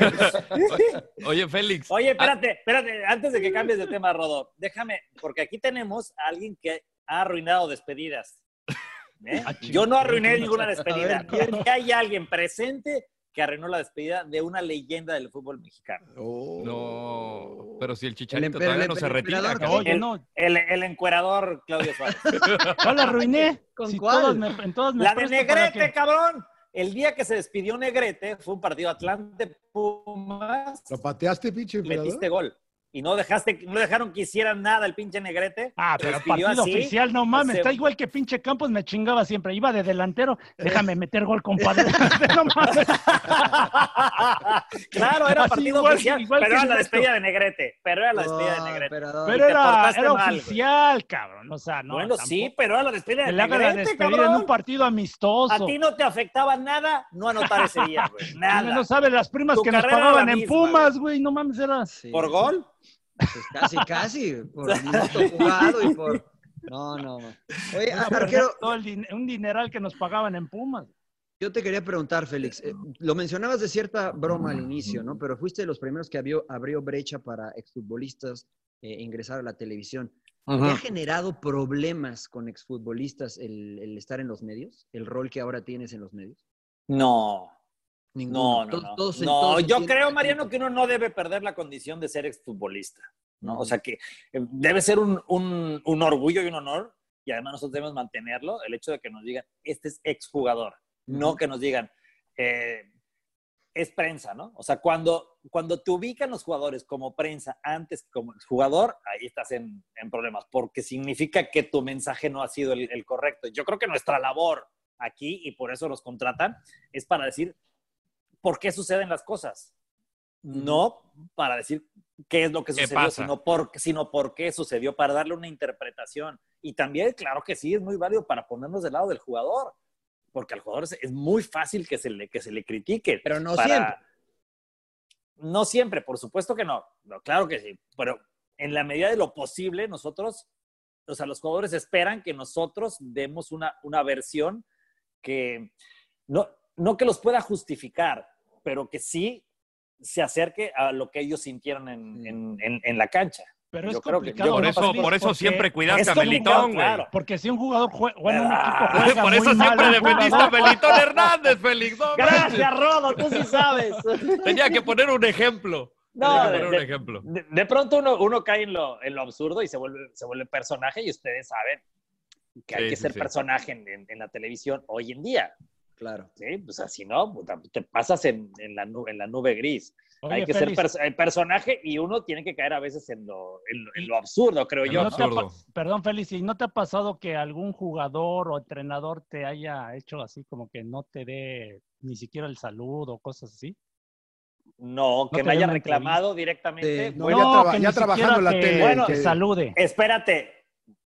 Oye, Félix. Oye, espérate, espérate, antes de que cambies de tema, Rodo, déjame, porque aquí tenemos a alguien que ha arruinado despedidas. ¿eh? Yo no arruiné ninguna despedida. Hay alguien presente que arruinó la despedida de una leyenda del fútbol mexicano. Oh. No, pero si el chicharito emper- todavía el no se retira. el, no. el, el encuerador Claudio Suárez. Yo la arruiné. ¿Con Si cuál? todos me, en todos me La de Negrete, que- cabrón. El día que se despidió Negrete fue un partido Atlante Pumas. ¿Lo pateaste, pinche? Metiste gol. Y no dejaste, no dejaron que hicieran nada el pinche Negrete. Ah, pero partido así. oficial, no mames, Se- está igual que pinche Campos, me chingaba siempre. Iba de delantero, déjame meter gol, compadre. no mames. claro, era Así partido igual- oficial, igual pero era la despedida de Negrete. Pero era la despedida de Negrete. Pero era, era mal, güey. oficial, cabrón. O sea, no. bueno, tampoco. sí, pero era la despedida de le haga la Negrete, despedida en cabrón. un partido amistoso. A ti no te afectaba nada no anotar ese día, güey. Uno Nada. No sabe las primas Tu que nos pagaban en misma, Pumas, güey. No mames, era. Sí. ¿Por gol? Pues casi, casi. Por minuto jugado y por. No, no. no. Oye, Era perder arquero, todo el din- un dineral que nos pagaban en Pumas. yo te quería preguntar, Félix. eh, lo mencionabas de cierta broma al inicio, ¿no? Pero fuiste de los primeros que abrió, abrió brecha para exfutbolistas eh, ingresar a la televisión. ¿Te ha generado problemas con exfutbolistas el, el estar en los medios? ¿El rol que ahora tienes en los medios? No. Ninguno. No, no, no. todos- No, todos yo creo, Mariano, que uno no debe perder la condición de ser exfutbolista. ¿no? O sea que eh, debe ser un, un- un orgullo y un honor, y además nosotros debemos mantenerlo, el hecho de que nos digan, este es exjugador, no que nos digan, eh, es prensa, ¿no? O sea, cuando, cuando te ubican los jugadores como prensa antes que como jugador, ahí estás en, en problemas, porque significa que tu mensaje no ha sido el, el correcto. Yo creo que nuestra labor aquí, y por eso los contratan, es para decir por qué suceden las cosas. No para decir qué es lo que ¿Qué sucedió, sino por, sino por qué sucedió, para darle una interpretación. Y también, claro que sí, es muy válido para ponernos del lado del jugador, porque al jugador es, es muy fácil que se le, que se le critique. Pero no para- siempre. No siempre, por supuesto que no. no. Claro que sí, pero en la medida de lo posible, nosotros, o sea, los jugadores esperan que nosotros demos una, una versión que no, no que los pueda justificar, pero que sí se acerque a lo que ellos sintieron en, en- en- en la cancha. Pero Yo es creo que- complicado. Por ¿no, eso, por eso siempre cuidaste a Melitón, güey. claro. Porque si un jugador juega, bueno, un Ah, equipo juega Por eso muy mal, siempre un defendiste a Melitón Hernández, Félix. No, Gracias, Rodo, tú sí sabes. Tenía que poner un ejemplo. No, de- un de- ejemplo. De, de pronto uno, uno cae en lo, en lo absurdo y se vuelve, se vuelve personaje y ustedes saben que hay Sí, que sí, ser sí. personaje en, en- en la televisión hoy en día. Claro. ¿sí? Pues así no, te pasas en, en la, nube, en la nube gris. Oye, hay que Félix, ser pers- eh, personaje y uno tiene que caer a veces en lo, en lo, en lo absurdo, creo En yo. ¿no te absurdo. perdón, Félix, ¿y no te ha pasado que algún jugador o entrenador te haya hecho así como que no te dé ni siquiera el saludo o cosas así? No, que te me dé haya una reclamado directamente. Sí. No, bueno, ya, traba- que ya ni trabajando en la te- tele. Bueno, que- te salude. espérate.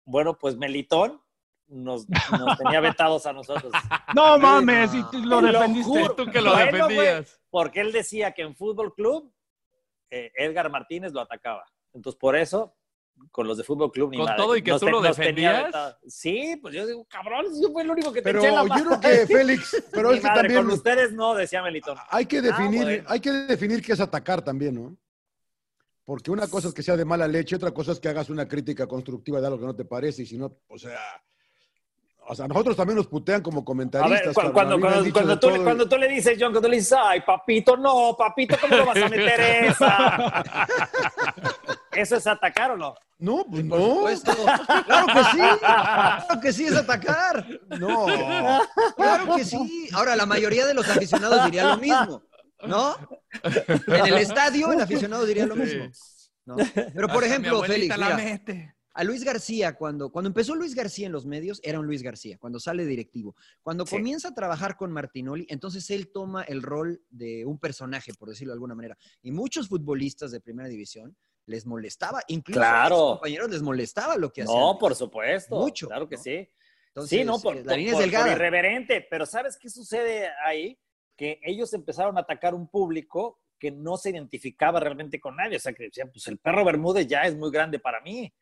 Bueno, pues Melitón nos, nos tenía vetados a nosotros. No mames, y tú lo Te lo defendiste. Tú que lo Bueno, defendías. Porque él decía que en Fútbol Club eh, Edgar Martínez lo atacaba. Entonces, por eso, con los de Fútbol Club ni ¿Con madre. todo y que Nos tú te- lo defendías? Sí, pues yo digo, cabrón, yo fui el único que te Pero eché la yo mano. creo que Félix, pero es que madre, también Con ustedes no, decía Melitón. hay que definir, Ah, bueno. hay que definir qué es atacar también, ¿no? Porque una cosa es que sea de mala leche, otra cosa es que hagas una crítica constructiva de algo que no te parece, y si no, o sea, o sea, nosotros también nos putean como A comentaristas. ver, cuando, tú, todo y- cuando tú le dices, John, cuando le dices, ay, papito, no, papito, ¿cómo lo vas a meter esa? ¿Eso es atacar o no? No, pues Por no. supuesto. Claro que sí. Claro que sí es atacar. No. Claro que sí. Ahora, la mayoría de los aficionados diría lo mismo, ¿no? En el estadio, el aficionado diría lo mismo. ¿no? Pero, por ejemplo, Félix, la mira, mete. A Luis García, cuando, cuando empezó Luis García en los medios, era un Luis García, cuando sale directivo. Cuando Sí. comienza a trabajar con Martinoli, entonces él toma el rol de un personaje, por decirlo de alguna manera. Y muchos futbolistas de primera división les molestaba, incluso a Claro. sus compañeros les molestaba lo que hacían. No, por supuesto. Mucho, Claro que ¿no? sí. Entonces, sí, no, por, eh, la por- línea es por- por irreverente. Pero ¿sabes qué sucede ahí? Que ellos empezaron a atacar un público que no se identificaba realmente con nadie. O sea, que decían, pues el perro Bermúdez ya es muy grande para mí.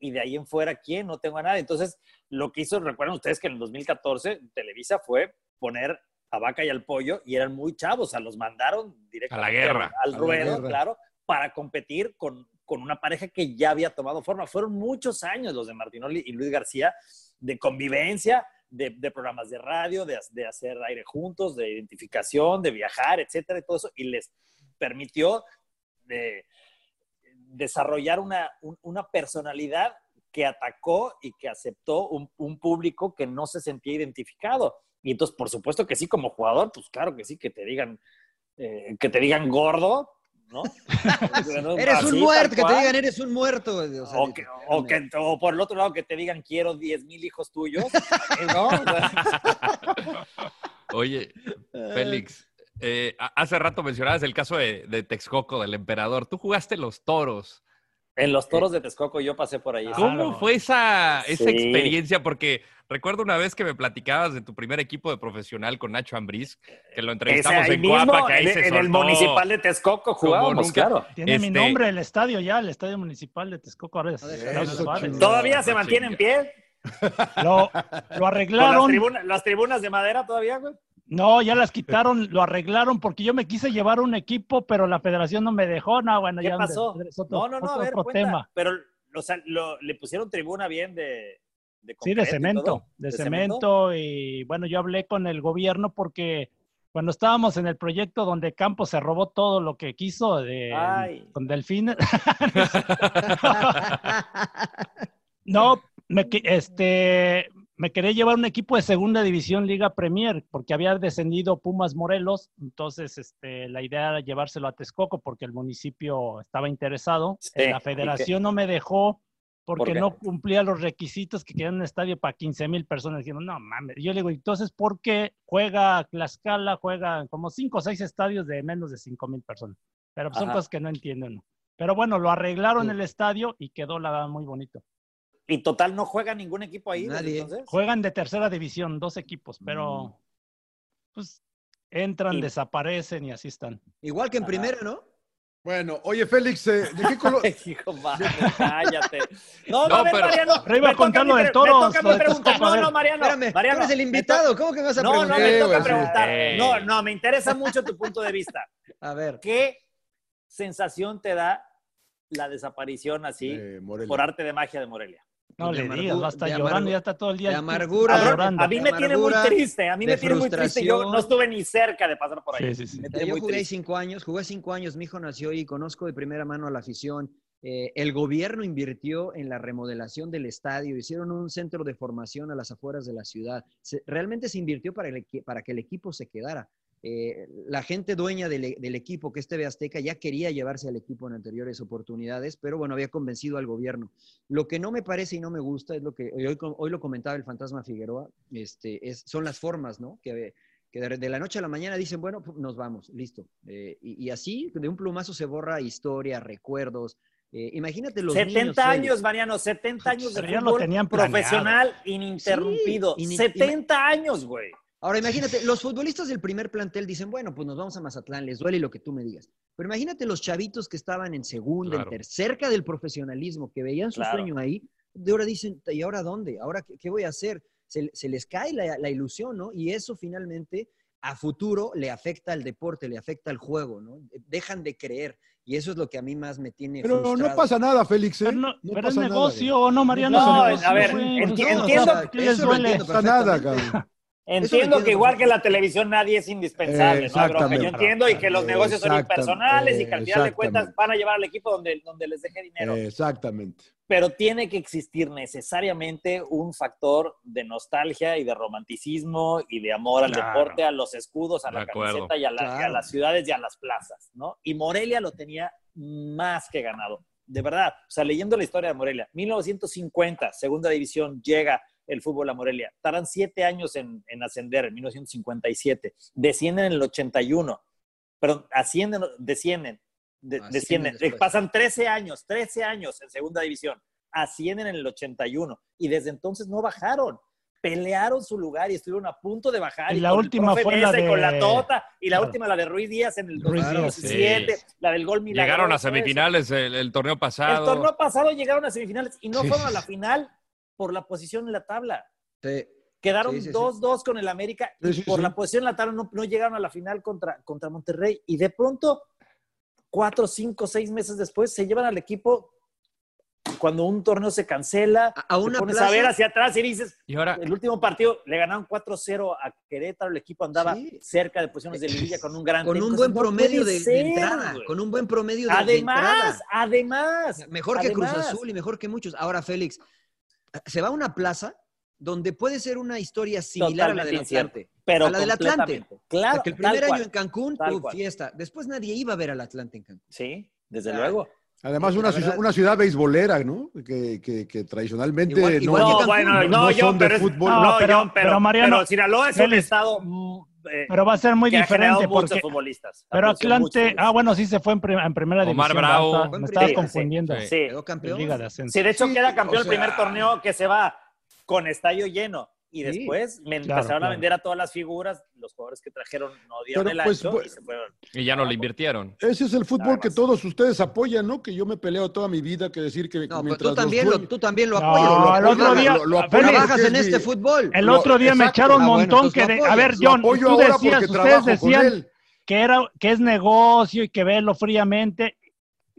Y de ahí en fuera, ¿quién? No tengo a nadie. Entonces, lo que hizo, recuerdan ustedes que en el 2014 Televisa fue poner a Vaca y al Pollo y eran muy chavos. O sea, los mandaron directamente guerra. al, al A la ruedo, guerra. claro, para competir con, con una pareja que ya había tomado forma. Fueron muchos años los de Martinoli y Luis García de convivencia, de, de programas de radio, de, de hacer aire juntos, de identificación, de viajar, etcétera, y todo eso, y les permitió de desarrollar una, un- una personalidad que atacó y que aceptó un, un público que no se sentía identificado. Y entonces, por supuesto que sí, como jugador, pues claro que sí, que te digan, eh, que te digan gordo, ¿no? Eres Así, un muerto, que te digan eres un muerto. o sea, O, que- o que- o por el otro lado que te digan quiero 10 mil hijos tuyos, ¿no? O sea, Oye, Félix, eh, hace rato mencionabas el caso de, de Texcoco, del emperador. Tú jugaste los toros. En los toros de Texcoco yo pasé por ahí. ¿Cómo fue esa, esa Sí. experiencia? Porque recuerdo una vez que me platicabas de tu primer equipo de profesional con Nacho Ambriz, que lo entrevistamos ahí en mismo, Coapa, que ahí en, se en el municipal de Texcoco jugábamos, nunca. claro. Tiene mi Este, nombre el estadio ya, el estadio municipal de Texcoco. Ahora es-. ¿Todavía se mantiene en pie? Lo, lo ¿Con las, arreglaron. tribunas, las tribunas de madera todavía, güey? No, ya las quitaron, lo arreglaron porque yo me quise llevar un equipo, pero la federación no me dejó. No, bueno, ¿Qué ya pasó? otro, No, no, no, a ver, otro cuenta. tema. Pero o sea, lo- le pusieron tribuna bien de, de Sí, de cemento, de, cemento, y bueno, yo hablé con el gobierno porque cuando estábamos en el proyecto donde Campos se robó todo lo que quiso de, Ay. con Delfín. no, me, este, me quería llevar un equipo de segunda división Liga Premier porque había descendido Pumas Morelos, entonces este, la idea era llevárselo a Texcoco porque el municipio estaba interesado. Sí, la federación no me dejó porque no cumplía los requisitos que querían un estadio para 15 mil personas. Dijeron, no mames. Yo le digo, entonces, ¿por qué juega Tlaxcala? Juega como 5 o 6 estadios de menos de 5 mil personas. Pero pues, son cosas que no entienden. Pero bueno, lo arreglaron el estadio y quedó la muy bonito. Y total, no juega ningún equipo ahí. Nadie. Entonces? Juegan de tercera división, dos equipos, pero pues entran, Y- desaparecen y así están. Igual que en primera, ¿no? Bueno, oye, Félix, eh, ¿de qué color? Hijo, madre, cállate. No, No, a ver, pero- Mariano. Pero iba a me contar lo mi de pre- me toros, toca lo mi de pregunta. Texcoco, a No, no, Mariano. Espérame, Mariano, tú eres el invitado. ¿Cómo que me vas a No, no, preguntar? me toca sí. preguntar. No, no, me interesa mucho tu punto de vista. A ver. ¿Qué sensación te da la desaparición así Eh, por arte de magia de Morelia? No le digas, va a estar llorando, amargu- ya está todo el día. de amargura, llorando. a mí me tiene muy triste, a mí me tiene muy triste. Yo no estuve ni cerca de pasar por ahí. Sí, sí, sí. Me yo jugué triste. cinco años, jugué cinco años, mi hijo nació y conozco de primera mano a la afición. Eh, el gobierno invirtió en la remodelación del estadio, hicieron un centro de formación a las afueras de la ciudad. Se- realmente se invirtió para, el para que el equipo se quedara. Eh, la gente dueña del, e- del equipo, que es TV Azteca, ya quería llevarse al equipo en anteriores oportunidades, pero bueno, había convencido al gobierno. Lo que no me parece y no me gusta es lo que hoy, hoy lo comentaba el fantasma Figueroa, este, es, son las formas, ¿no? Que, que de, de la noche a la mañana dicen, bueno, pues, nos vamos, listo. Eh, y, y así, de un plumazo se borra historia, recuerdos. Eh, imagínate los 70 niños, años, Mariano, 70 años de lo fútbol tenían planeado. profesional ininterrumpido. Sí, ini- 70 años, güey. Ahora imagínate, los futbolistas del primer plantel dicen, bueno, pues nos vamos a Mazatlán, les duele lo que tú me digas. Pero imagínate los chavitos que estaban en segunda, Claro. en ter- cerca del profesionalismo, que veían su Claro. sueño ahí, de ahora dicen, ¿y ahora dónde? ¿Ahora qué, qué voy a hacer? Se, se les cae la, la ilusión, ¿no? Y eso finalmente a futuro le afecta al deporte, le afecta al juego, ¿no? Dejan de creer. Y eso es lo que a mí más me tiene Pero no frustrado. pasa nada, Félix, ¿eh? Pero, no, No pero es pasa nada, negocio, ¿no, Mariano? No, negocio, a ver, no, entiendo- o sea, ¿qué les eso lo duele? entiendo No pasa nada, cabrón. Entiendo que igual que la televisión nadie es indispensable, Eh, no. Yo entiendo y que los negocios son impersonales y que al final de cuentas van a llevar al equipo donde, donde les deje dinero. Exactamente. Pero tiene que existir necesariamente un factor de nostalgia y de romanticismo y de amor al Claro. deporte, a los escudos, a De la acuerdo. camiseta y a, la- y a Claro. las ciudades y a las plazas, ¿no? Y Morelia lo tenía más que ganado. De verdad, o sea, leyendo la historia de Morelia, 1950, segunda división, llega el fútbol a Morelia. Tardan siete años en, en ascender, en 1957. Descienden en el 81. Perdón, ascienden, descienden. de- Ascienden descienden. después. Pasan 13 años, 13 años en segunda división. Ascienden en el 81. Y desde entonces no bajaron. Pelearon su lugar y estuvieron a punto de bajar. Y la con el última fue la y con la de- Tota. Y la Claro. última, la de Ruiz Díaz en el Ruiz Díaz, 2017. sí. La del gol milagroso. Llegaron a semifinales el, el torneo El pasado. torneo pasado llegaron a semifinales y no Sí. fueron a la final por la posición en la tabla. Sí. Quedaron Sí, sí, sí. 2-2 con el América y Sí, sí, por sí. la posición en la tabla no, no llegaron a la final contra, contra Monterrey. Y de pronto, cuatro, cinco, seis meses después, se llevan al equipo cuando un torneo se cancela, a una te pones plaza- a ver hacia atrás y dices, Y ahora, el último partido le ganaron 4-0 a Querétaro, el equipo andaba Sí. cerca de posiciones de liguilla con un gran Con un buen No promedio de, entrada. Con un buen promedio de, de Además, entrada. además. Mejor que Cruz además. Azul y mejor que muchos. Ahora, Félix, se va a una plaza donde puede ser una historia similar a la del incierto, Atlante. pero a la del Atlante. Claro, Porque el primer año cual, en Cancún, cual. fiesta. Después nadie iba a ver al Atlante en Cancún. Sí, desde luego. Además, una, verdad. una ciudad beisbolera, ¿no? Que, que, que tradicionalmente Igual- no, que Cancún. bueno, no no, son John, de pero es- fútbol. No, No, pero- John, pero, pero Mariano, pero Sinaloa es un estado eh, Pero va a ser muy que ha generado diferente muchos porque. futbolistas. Pero Atlante, ah, bueno, sí se fue en, prim- en primera Omar división. Bravo. Me estaba confundiendo. sí. Sí. Quedó campeón. Liga de Ascenso. Sí, de hecho Sí, queda campeón o el primer torneo que se va con estadio lleno. Y Sí. después me Claro, empezaron a claro. vender a todas las figuras. Los jugadores que trajeron no dieron Pero, el pues, ancho bu- y se fueron. y ya no le invirtieron. Ese es el fútbol que todos ustedes apoyan, ¿no? Que yo me peleo toda mi vida que decir que No, mientras tú los también, lo, tú también lo No, apoyas. lo el otro día- lo- lo Félix, apoyas. trabajas porque en es este mi- fútbol. El Lo- otro día me echaron un Ah, bueno, montón que lo de, a ver. Lo John, tú decías, ustedes decían que era que es negocio y que verlo fríamente.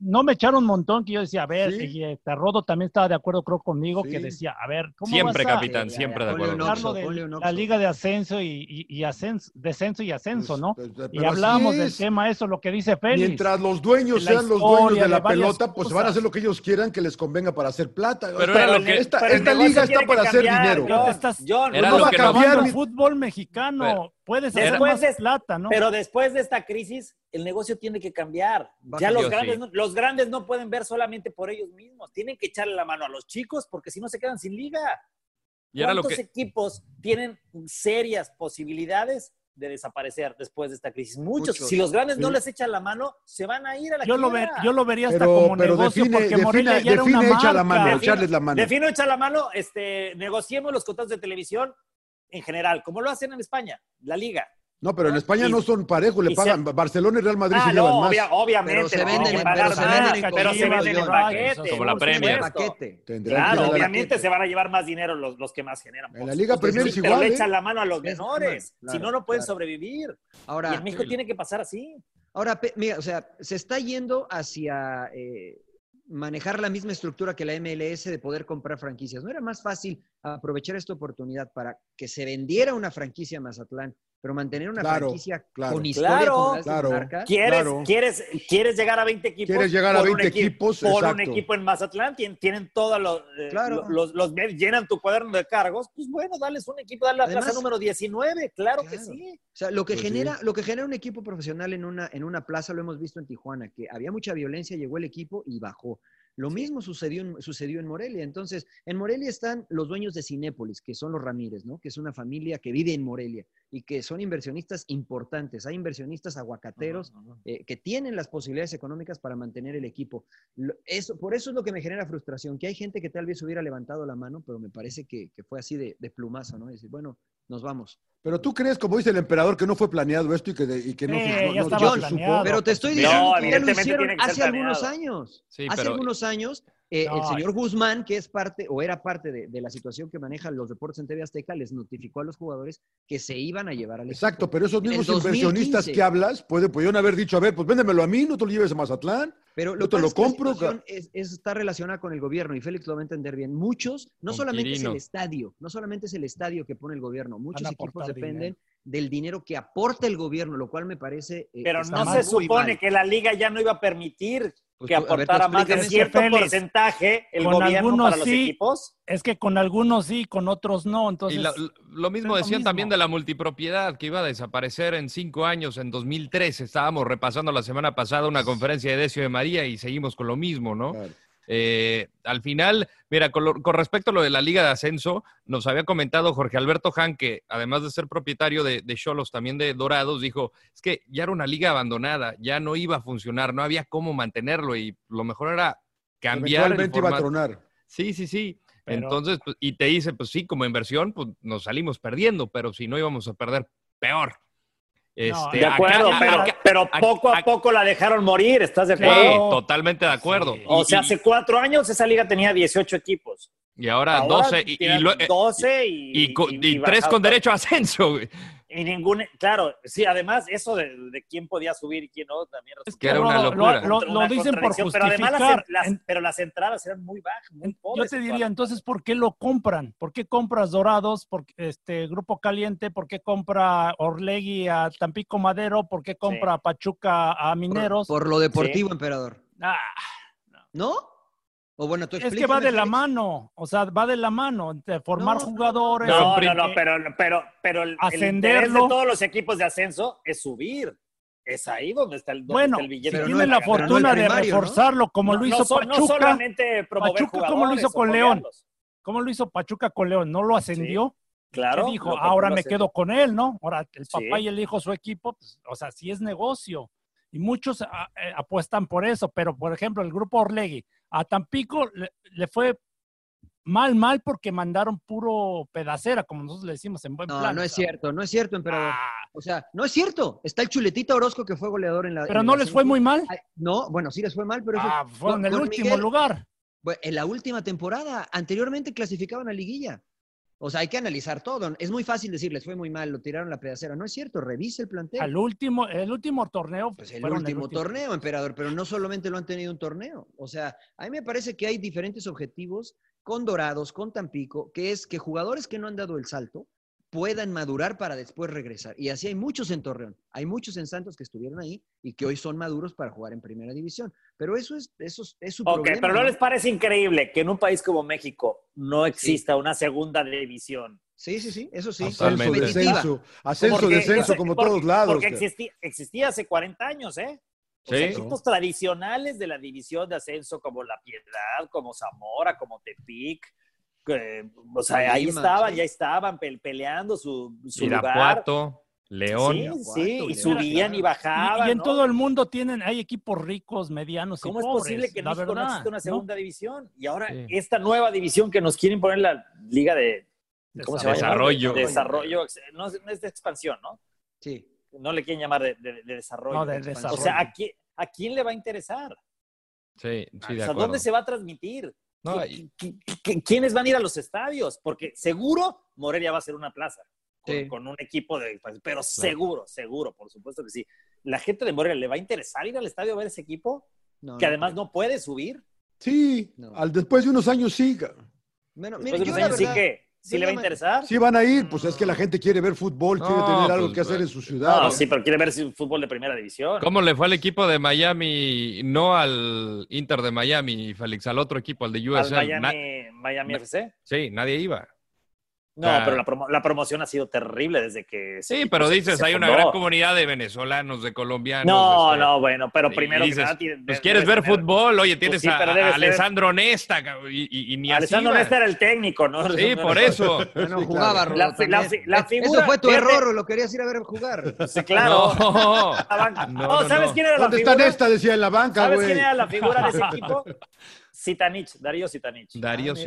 No me echaron un montón que yo decía, a ver, Sí. y este Rodo también estaba de acuerdo, creo conmigo, que decía, a ver, ¿cómo Siempre, vas a capitán, siempre de acuerdo. Oxxo, de la liga de ascenso y, y- y ascenso, descenso y ascenso, ¿no? Pues, Y hablábamos del es. tema, eso, lo que dice Félix. Mientras los dueños sean los dueños de la de pelota, pues van a hacer lo que ellos quieran que les convenga para hacer plata. Pero era lo que- esta, pero esta liga está para hacer dinero. John. Estás- John, Era no lo va a cambiar el fútbol mexicano, puedes hacer Después más de- plata, ¿no? Pero después de esta crisis, el negocio tiene que cambiar. Ya los grandes, sí. no, los grandes no pueden ver solamente por ellos mismos. Tienen que echarle la mano a los chicos porque si no se quedan sin liga. Y era lo ¿Cuántos que, equipos tienen serias posibilidades de desaparecer después de esta crisis? Muchos. Muchos. Si los grandes no Sí. les echan la mano, se van a ir a la yo, lo ver- yo lo vería hasta Pero, como pero negocio define, porque Morelia define, ya era una define echa la marca. mano, Define- echarles la mano. Defino echa la mano, este, negociemos los contratos de televisión en general, como lo hacen en España, la liga. No, pero en España Y- no son parejos, le pagan. se- Barcelona y Real Madrid Ah, se llevan no, más. obvia- obviamente. Pero se no, venden que pero pagar se más, venden en pero se venden en paquete. Como la Premier. Paquete. Claro, obviamente se van a llevar más dinero los, los que más generan. En la Liga Premier es pero igual, le ¿eh? echan la mano a los Es menores. si no, no pueden claro. sobrevivir. Ahora, y en México tiene que pasar así. Ahora, mira, o sea, se está yendo hacia eh, manejar la misma estructura que la MLS de poder comprar franquicias. ¿No era más fácil aprovechar esta oportunidad para que se vendiera una franquicia Mazatlán, pero mantener una Claro, franquicia claro. con historia Claro, claro. ¿Quieres, Claro. quieres, quieres llegar a 20 equipos? Quieres llegar a Pon un 20 equi- equipos, Pon un equipo en Mazatlán, tienen, tienen todos los, eh, Claro. los, los- llenan tu cuaderno de cargos. Pues bueno, dales un equipo, dale la Además- plaza número 19. Claro, que sí. O sea, lo que, Pues sí. genera, lo que genera un equipo profesional en una, en una plaza lo hemos visto en Tijuana, que había mucha violencia, llegó el equipo y bajó. Lo mismo sucedió en, sucedió en Morelia. Entonces, en Morelia están los dueños de Cinépolis, que son los Ramírez, ¿no? Que es una familia que vive en Morelia y que son inversionistas importantes. Hay inversionistas aguacateros eh, que tienen las posibilidades económicas para mantener el equipo. Lo- eso, por eso es lo que me genera frustración, que hay gente que tal vez hubiera levantado la mano, pero me parece que, que fue así de, de plumazo, ¿no? Decir, bueno, nos vamos. Pero tú crees, como dice el emperador, que no fue planeado esto y que, de- y que no, se- no- no- no se supo. Pero te estoy No, diciendo que ya lo hicieron hace algunos planeado. años. Sí, hace pero- algunos años, eh, el señor Guzmán, que es parte o era parte de, de la situación que manejan los deportes en TV Azteca, les notificó a los jugadores que se iban a llevar al Exacto, equipo. pero esos mismos 2015. inversionistas que hablas puede, pudieron haber dicho, a ver, pues véndemelo a mí, no te lo lleves a Mazatlán. Pero Yo lo te que lo es compro, es, es- está relacionada con el gobierno y Félix lo va a entender bien. Muchos, no Con solamente es el estadio, no solamente es el estadio que pone el gobierno, muchos equipos dependen del dinero que aporta el gobierno, lo cual me parece. eh, Pero está no se supone mal. que la liga ya no iba a permitir Pues que tú- ver, aportara más de cierto Félix, porcentaje el con gobierno algunos para los sí, equipos. Es que con algunos sí, con otros no. Entonces, y la- lo mismo lo decían mismo. también de la multipropiedad, que iba a desaparecer en cinco años, en 2013. Estábamos repasando la semana pasada una conferencia de Decio de María y seguimos con lo mismo, ¿no? Claro. Eh, al final, mira, con, lo- con respecto a lo de la Liga de Ascenso, nos había comentado Jorge Alberto Han que además de ser propietario de de Cholos, también de Dorados, dijo, es que ya era una liga abandonada, ya no iba a funcionar, no había cómo mantenerlo y lo mejor era cambiar el iba a tronar. Sí, sí, sí. Pero- Entonces, pues, y te dice, pues sí, como inversión, pues nos salimos perdiendo, pero si no íbamos a perder, peor. Este, De acuerdo, acá- pero, acá- pero acá- poco a acá- poco la dejaron morir, ¿estás de Sí, acuerdo? totalmente de acuerdo. Sí. O sea, y- hace cuatro años esa liga tenía 18 equipos. Y ahora, Ahora 12 y, y tienen lo- eh, 12 y, y co- y- y y tres bajado. con derecho a ascenso, güey. Y ningún, claro, sí, además eso de, de quién podía subir y quién no, también que era una Lo- locura. Lo, lo- lo una dicen por contradicción, pero además las, justificar. las- En- pero las entradas eran muy bajas, muy Yo pobres. te en diría, entonces, ¿por qué lo compran? ¿Por qué compras Dorados? ¿Por este Grupo Caliente? ¿Por qué compra Orlegui a Tampico Madero? ¿Por qué compra Pachuca a Mineros? Por lo deportivo, emperador. Ah, ¿No? O bueno, tú es que va de la mano, o sea, va de la mano, de formar No, no, jugadores. No, no, no, pero, pero, pero el, el interés de Ascenderlo. todos los equipos de ascenso es subir. Es ahí donde está el, donde Bueno, está el billete. si tiene van la a fortuna de reforzarlo como No- lo no hizo so- no Pachuca. solamente promover Pachuca, ¿cómo lo hizo con León? ¿Cómo lo hizo Pachuca con León? ¿No lo ascendió? claro, ¿Qué dijo? Ahora lo me ascendió. quedo con él, ¿no? Ahora el papá Sí. y el hijo, su equipo, pues, o sea, sí es negocio. Y muchos ah, eh, apuestan por eso, pero por ejemplo, el grupo Orlegui a Tampico le, le fue mal, mal porque mandaron puro pedacera, como nosotros le decimos en buen No, plan. no o es cierto, no es cierto, emperador. O sea, no es cierto. Está el Chuletita Orozco que fue goleador en la. Pero en no les fue muy mal. Ay, No, bueno, sí les fue mal, pero Ah, fueron con- el último Miguel- lugar. En la última temporada. Anteriormente clasificaban a liguilla. O sea, hay que analizar todo. Es muy fácil decirles, fue muy mal, lo tiraron la pedacera. No es cierto, revise el plantel. Al último, el último torneo. Pues el último torneo, emperador, pero no solamente lo han tenido un torneo. O sea, a mí me parece que hay diferentes objetivos con Dorados, con Tampico, que es que jugadores que no han dado el salto puedan madurar para después regresar. Y así hay muchos en Torreón, hay muchos en Santos que estuvieron ahí y que hoy son maduros para jugar en primera división. Pero eso es, eso es, es su Ok, problema. pero ¿no les parece increíble que en un país como México no exista una segunda división? Sí, sí, sí, eso sí. Ascenso, descenso, ascenso, Porque descenso, como porque- todos lados. Porque que- existía, existía hace 40 años, ¿eh? O sea, Sí. equipos tradicionales de la división de ascenso como La Piedad, como Zamora, como Tepic. O sea, ahí estaban, sí. ya estaban pe- peleando su, su lugar. Irapuato, León. Sí, Irapuato, sí, y León, subían y Y, bajaban. y en ¿no? todo el mundo tienen, hay equipos ricos, medianos y ¿Cómo es posible que en la México no verdad, exista una ¿no? segunda división? Y ahora Sí. esta nueva división que nos quieren poner la liga de ¿cómo se? Desarrollo. De desarrollo, no, es- no es de expansión, ¿no? Sí. No le quieren llamar de, de- de desarrollo. No, de expansión. desarrollo. O sea, ¿a quién, ¿a quién le va a interesar? Sí, sí, de o sea, acuerdo. ¿dónde se va a transmitir? No, ¿Qui- qui- qui- ¿Quiénes van a ir a los estadios? Porque seguro Morelia va a ser una plaza con, Sí. con un equipo de... pues, Pero seguro, seguro, por supuesto que sí. ¿La gente de Morelia le va a interesar ir al estadio a ver ese equipo? No, que no además no puede subir. Sí, No. al, después de unos años sí. Bueno, Después mire, de unos años sí que... ¿Sí le va a interesar? Sí van a ir, pues es que la gente quiere ver fútbol, quiere tener algo pues, que hacer güey. en su ciudad. No, ¿no? sí, pero quiere ver fútbol de primera división. ¿Cómo le fue al equipo de Miami? No al Inter de Miami, Félix, al otro equipo, al de Al USL. Miami, Miami FC. sí, nadie iba. No, Ah. pero la, promo- la promoción ha sido terrible desde que... Sí, pero dices, se hay una gran comunidad de venezolanos, de colombianos. No, este, no, bueno, pero primero que nada Pues quieres ver tener- fútbol, oye, tienes sí, a, a Alessandro Nesta y, y- y ni Alessandro. Nesta era el técnico, ¿no? Sí, por eso. Ya no jugaba, La Eso figura- fue tu fíjate. error, o lo querías ir a ver jugar. Sí, claro. No, La banca. No, Oh, no, ¿Sabes quién era la ¿Dónde figura? está Nesta? Decía en la banca, ¿Sabes güey. quién era la figura de ese equipo? Sitanich, Darío Sitanich. Darío Ah, ex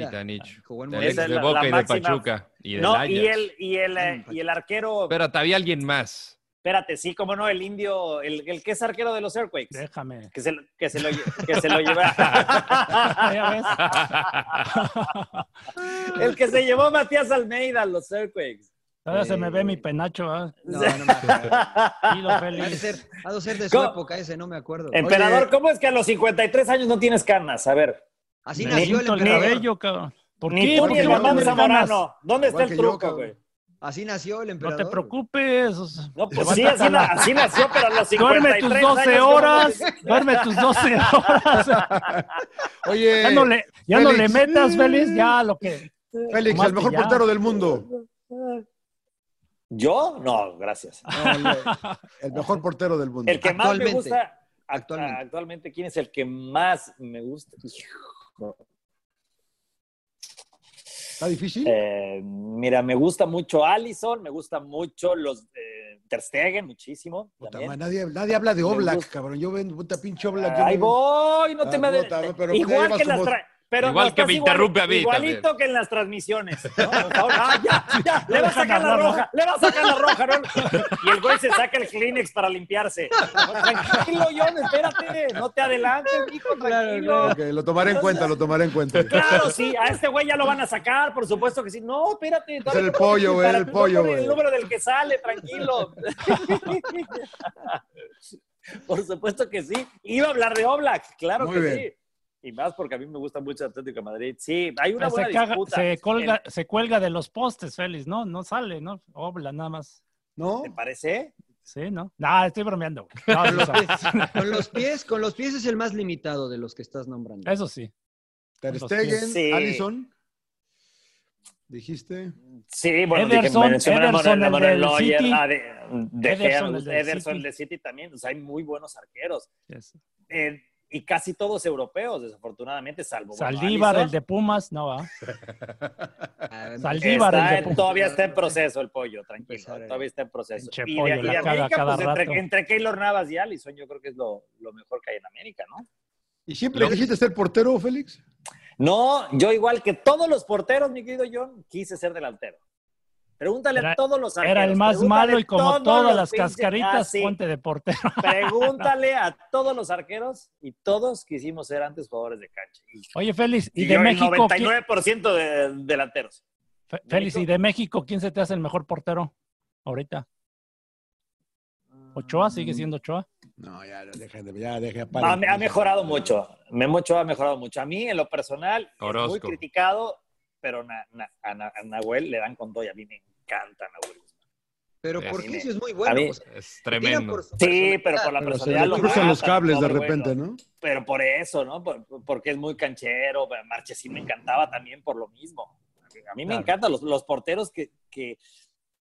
Esa es de la- Boca la y de máxima- Pachuca y del No, Ajax. y el, y, el, eh, y el arquero, Espérate, había alguien más. espérate, sí, cómo no, el indio, el, el que es arquero de los Earthquakes. Déjame. Que se, lo- que se lo, que se lo lleva. El que se llevó Matías Almeida a los Earthquakes. Todavía se me ve mi penacho, ¿ah? No, no me acuerdo. Pido Ha de ser, ha de ser de su ¿Cómo? época ese, no me acuerdo. Emperador, Oye. ¿cómo es que a los 53 años no tienes canas? A ver. Así Me nació el emperador. cabello, cabrón. ¿Por Ni qué? tú ¿Por ni el no Zamorano. ¿Dónde está Igual el yo, truco, güey? Así nació el No emperador. te preocupes. o sea, No, pues sí, así, la- así nació, pero a los 53 Duerme tus 12 años, ¿cómo horas. no? Duerme tus 12 horas. Oye, Ya no le, ya no le Félix. metas, Félix, ya lo que. Félix, el mejor portero del mundo. ¿Yo? No, gracias. No, el, el mejor portero del mundo. El que más me gusta actualmente. Actualmente. ¿quién es el que más me gusta? Hijo. ¿Está difícil? Eh, mira, me gusta mucho Allison, me gusta mucho los eh, Ter Stegen, muchísimo. Puta también. nadie, nadie habla de Me Oblak, cabrón. Yo ven, puta pinche Oblak. yo Ahí voy, no te Ah, me puta, pero ya Igual que las como- tra- Pero Igual no, que me interrumpe a mí Igualito también. que en las transmisiones. ah, ya, ya, le va a sacar la roja, le va a sacar la roja. ¿no? Y el güey se saca el Kleenex para limpiarse. Tranquilo, John, espérate, no te adelantes, hijo, tranquilo. Ok, lo tomaré en cuenta, lo tomaré en cuenta. Claro, sí, a este güey ya lo van a sacar, por supuesto que sí. No, espérate. Es el pollo, güey, el pollo, güey. El número del que sale, tranquilo. por supuesto que sí. Iba a hablar de Oblak, claro Muy que bien. sí. Y más porque a mí me gusta mucho Atlético de Madrid. Sí, hay una se, buena caga- disputa. se, colga, se cuelga de los postes, Félix, ¿no? No sale, ¿no? Obla, nada más. ¿No? ¿Te parece? Sí, ¿no? No, estoy bromeando. No, Con no los, pies, con los pies, con los pies es el más limitado de los que estás nombrando. Eso sí. Ter Stegen. Sí. Allison. Dijiste. Sí, bueno, Ederson- dije, Ederson, Manuel- el del City. ah, de, de Gea, Ederson, el del Ederson, City. el de City también. O sea, hay muy buenos arqueros. Eh, y casi todos europeos, desafortunadamente, salvo. Saldívar, el de Pumas, no va. Saldívar, Está el de todavía está en proceso el pollo, tranquilo. Todavía está en proceso. Y de, pollo, y la de caga América, cada pues entre, entre Keylor Navas y Allison, yo creo que es lo, lo mejor que hay en América, ¿no? ¿Y siempre quisiste ser portero, Félix? No, yo igual que todos los porteros, mi querido John, quise ser delantero. Pregúntale Era- a todos los arqueros. Era el más malo y como todas las pinches- cascaritas, Ah, sí. ponte de portero. Pregúntale a todos los arqueros y todos quisimos ser antes jugadores de cancha. Y, Oye, Félix, ¿y y de yo el México? quién- 99% de delanteros. Félix, ¿y de México quién se te hace el mejor portero ahorita? ¿Ochoa sigue Mm. siendo Ochoa? No, ya, deja, de- ya, deja. Ha, ha mejorado mucho. Memo Ochoa ha mejorado mucho. A mí, en lo personal, es muy criticado, pero na- na- a, Na- a Nahuel le dan con todo y a mí me encanta Nahuel. Pero Es- ¿por qué Dime. eso es muy A bueno? mí- O sea, Es tremendo. Sí, pero por la Pero se personalidad lo los cables de repente, ¿no? Pero por eso, ¿no? Por- porque es muy canchero. Marchesín me encantaba también por lo mismo. A mí me Claro. encantan los, los porteros que, que,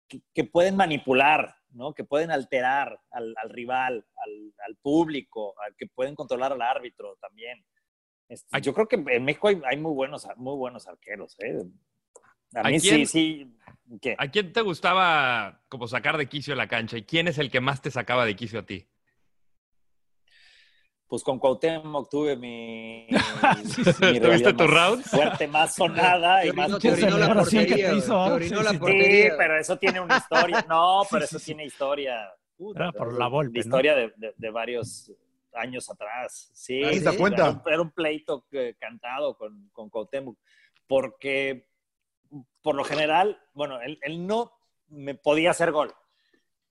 que- que pueden manipular, ¿no? Que pueden alterar al, al rival, al, al público, al que pueden controlar al árbitro también. Este, yo creo que en México hay, hay muy, buenos, muy buenos arqueros, ¿eh? A ¿A mí sí, quién? sí. ¿Qué? ¿A quién te gustaba como sacar de quicio la cancha? ¿Y quién es el que más te sacaba de quicio a ti? Pues con Cuauhtémoc tuve mi, Sí, sí. mi ¿Tuviste tu round? fuerte, más sonada y Te más orinó, te orinó la portería. Sí, pero eso tiene una historia. No, pero Sí, eso sí, tiene historia. Puta, Era por la Volpe, historia de, de- de varios años atrás. Sí, Ah, ¿sí? era, cuenta? un- era un pleito que- cantado con, con Cuauhtémoc. Porque, por lo general, bueno, él, él no me podía hacer gol.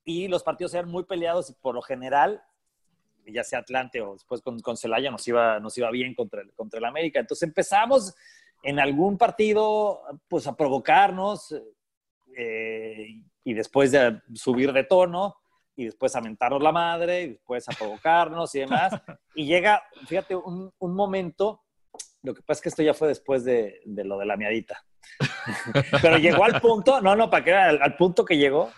Y los partidos eran muy peleados y por lo general, ya sea Atlante o después con, con Celaya, nos iba, nos iba bien contra el, contra el América. Entonces empezamos en algún partido pues a provocarnos eh, y después de subir de tono y después a mentarnos la madre y después a provocarnos y demás. Y llega, fíjate, un, un momento, lo que pasa es que esto ya fue después de, de lo de la miadita. Pero llegó al punto, no, no, para que al, al punto que llegó,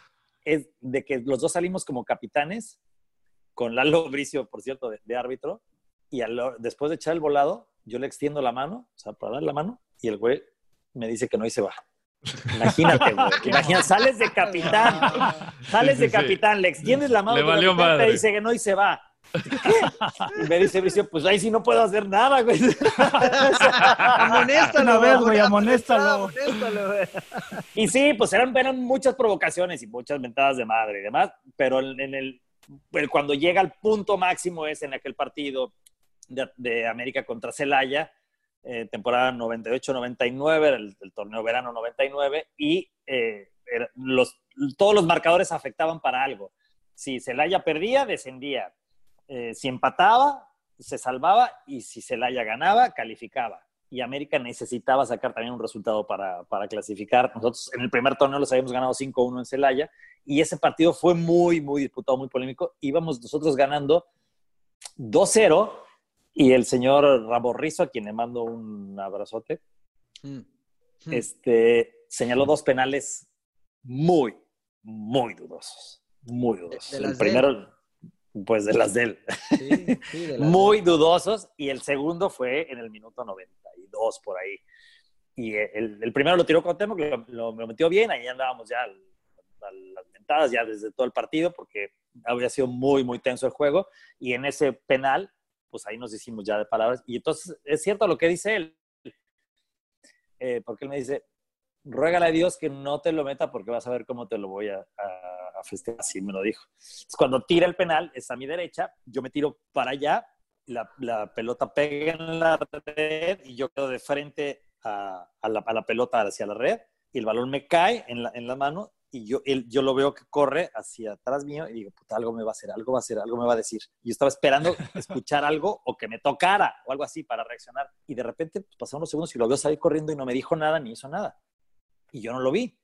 es de que los dos salimos como capitanes, con Lalo Bricio, por cierto, de, de árbitro, y al- después de echar el volado, yo le extiendo la mano, o sea, para darle la mano, y el güey me dice que no y se va. Imagínate, güey. Imagina, sales de capitán, sales Sí, de sí, capitán, le extiendes la mano, Le valió capitán, te madre. dice que no y se va. ¿Qué? Y me dice Bricio, pues ahí sí no puedo hacer nada, güey. Amonéstalo, vez, güey, amonéstalo. amonéstalo, güey. Y sí, pues eran, eran muchas provocaciones y muchas mentadas de madre y demás, pero en, en el, cuando llega al punto máximo es en aquel partido de, de América contra Celaya, eh, temporada 98-99, era el, torneo verano 99, y eh, todos los marcadores afectaban para algo. Si Celaya perdía, descendía. Eh, si empataba, se salvaba, y si Celaya ganaba, calificaba y América necesitaba sacar también un resultado para, para clasificar. Nosotros en el primer torneo los habíamos ganado 5-1 en Celaya y ese partido fue muy, muy disputado, muy polémico. Íbamos nosotros ganando 2-0 y el señor Raborrizo, a quien le mando un abrazote, Mm. este, señaló dos penales muy, muy dudosos. Muy dudosos. De- de las el él. primero, pues de las de él. Sí, sí, de la- muy dudosos y el segundo fue en el minuto 92 por ahí. Y el, el primero lo tiró con Temo, lo, lo- lo metió bien, ahí andábamos ya al- a las mentadas ya desde todo el partido porque había sido muy, muy tenso el juego y en ese penal, pues ahí nos hicimos ya de palabras. Y entonces es cierto lo que dice él, eh, porque él me dice, ruégale a Dios que no te lo meta porque vas a ver cómo te lo voy a, a, a festejar. Así me lo dijo. Entonces, cuando tira el penal, es a mi derecha, yo me tiro para allá, la, la pelota pega en la red y yo quedo de frente a, a la, la pelota hacia la red y el balón me cae en la, en la mano y yo, él, yo lo veo que corre hacia atrás mío y digo, puta, algo me va a hacer, algo va a hacer, algo me va a decir. Y yo estaba esperando escuchar algo o que me tocara o algo así para reaccionar. Y de repente pues, pasaron unos segundos y lo veo salir corriendo y no me dijo nada ni hizo nada. Y yo no lo vi.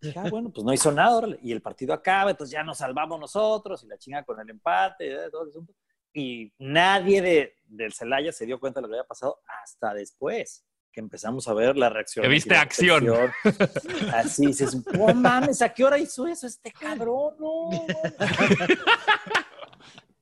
Dije, ah, bueno, pues no hizo nada. órale. Y el partido acaba, entonces ya nos salvamos nosotros y la chinga con el empate. eh, todo el asunto. Y nadie de, del Celaya se dio cuenta de lo que había pasado hasta después que empezamos a ver la reacción. Que viste acción. Así dices, no mames, ¿a qué hora hizo eso este cabrón? No.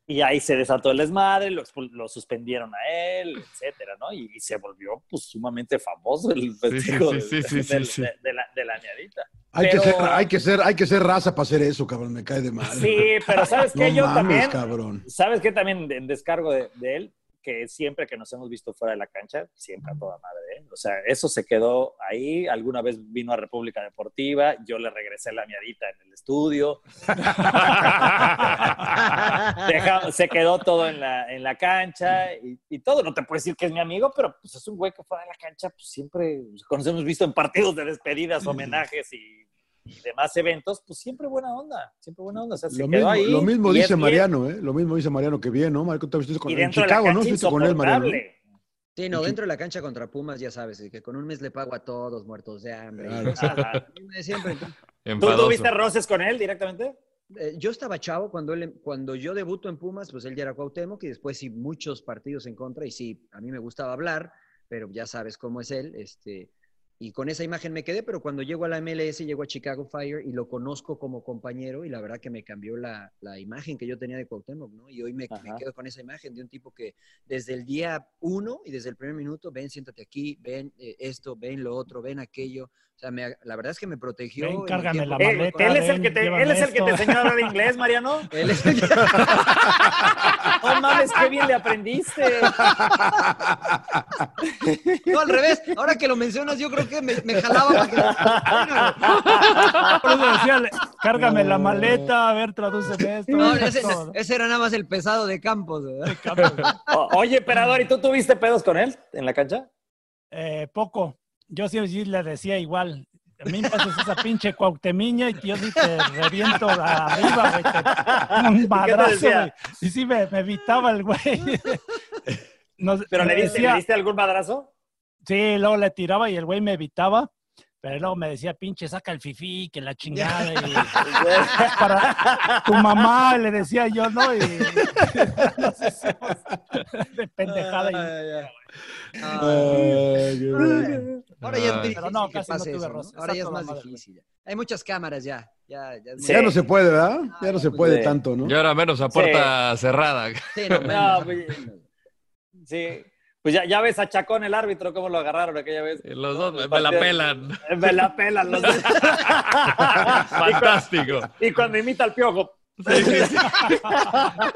y ahí se desató el desmadre, lo, suspendieron a él, etcétera, ¿no? Y, y se volvió pues sumamente famoso el festejo de- la, añadita. Hay, Pero- que ser, hay, que ser, hay que ser raza para hacer eso, cabrón. Me cae de madre. Sí, pero ¿sabes qué? No Yo mames, también, cabrón. ¿sabes qué? También en descargo de, de él, que siempre que nos hemos visto fuera de la cancha, siempre a toda madre, ¿eh? O sea, eso se quedó ahí. Alguna vez vino a República Deportiva, yo le regresé la miadita en el estudio. Deja- se quedó todo en la, en la cancha y, y todo. No te puedo decir que es mi amigo, pero pues es un güey que fuera de la cancha, pues siempre, nos hemos visto en partidos de despedidas, homenajes y, y demás eventos, pues siempre buena onda, siempre buena onda. O sea, se Lo quedó mismo, ahí. lo mismo dice Mariano, ¿eh? Lo mismo dice Mariano que bien, ¿no? Mariano, tú estuviste con, Y en Chicago, ¿no? Estuviste con él, Mariano. Sí, no, dentro de la cancha contra Pumas, ya sabes, que con un mes le pago a todos muertos de hambre. Claro. Siempre. ¿Tú tuviste roces con él directamente? eh, yo estaba chavo cuando, él, cuando yo debuto en Pumas, pues él ya era Cuauhtémoc y después sí muchos partidos en contra y sí, a mí me gustaba hablar, pero ya sabes cómo es él, este, y con esa imagen me quedé, pero cuando llego a la MLS, llego a Chicago Fire y lo conozco como compañero y la verdad que me cambió la, la imagen que yo tenía de Cuauhtémoc, ¿no? Y hoy me, quedo con esa imagen de un tipo que desde el día uno y desde el primer minuto, ven, siéntate aquí, ven eh, esto, ven lo otro, ven aquello. O sea, me- la verdad es que me protegió. Ven, cárgame la que- Eh, maleta, él es el que te, él es el que te enseñó a hablar inglés, Mariano. Él es el que- No mames, qué bien le aprendiste. No, al revés. Ahora que lo mencionas, yo creo que me, me jalaba para que... Por eso decía, le- cárgame la maleta, a ver, tradúceme esto. No, ese, era nada más el pesado de Campos, ¿verdad? O- oye, Emperador, ¿y tú tuviste pedos con él en la cancha? Eh, poco. Yo sí, le decía igual. A mí me haces esa pinche cuautemiña y yo sí te reviento arriba, güey. te- Un madrazo, güey. Y sí me, me evitaba el güey. Nos- ¿Pero le diste, decía- le diste algún madrazo? Sí, luego le tiraba y el güey me evitaba. Pero luego me decía, pinche, saca el fifí, que la chingada. Y para tu mamá, le decía yo, ¿no? Y nos hicimos de pendejada. y- qué bueno. Ahora ya es difícil no, que casi no pase tuve eso, ¿no? Ahora ya es más difícil. Hay muchas cámaras ya. Ya, ya, Sí. Ya no se puede, ¿verdad? Ya no se puede Sí. tanto, ¿no? Y ahora menos a puerta cerrada. Sí, no, No, menos. pues, sí. Pues ya, ya ves a Chacón, el árbitro, cómo lo agarraron aquella vez. Y Los dos me la pelan. Me la pelan los dos. Fantástico. Y cuando imita al piojo. Sí, sí, sí.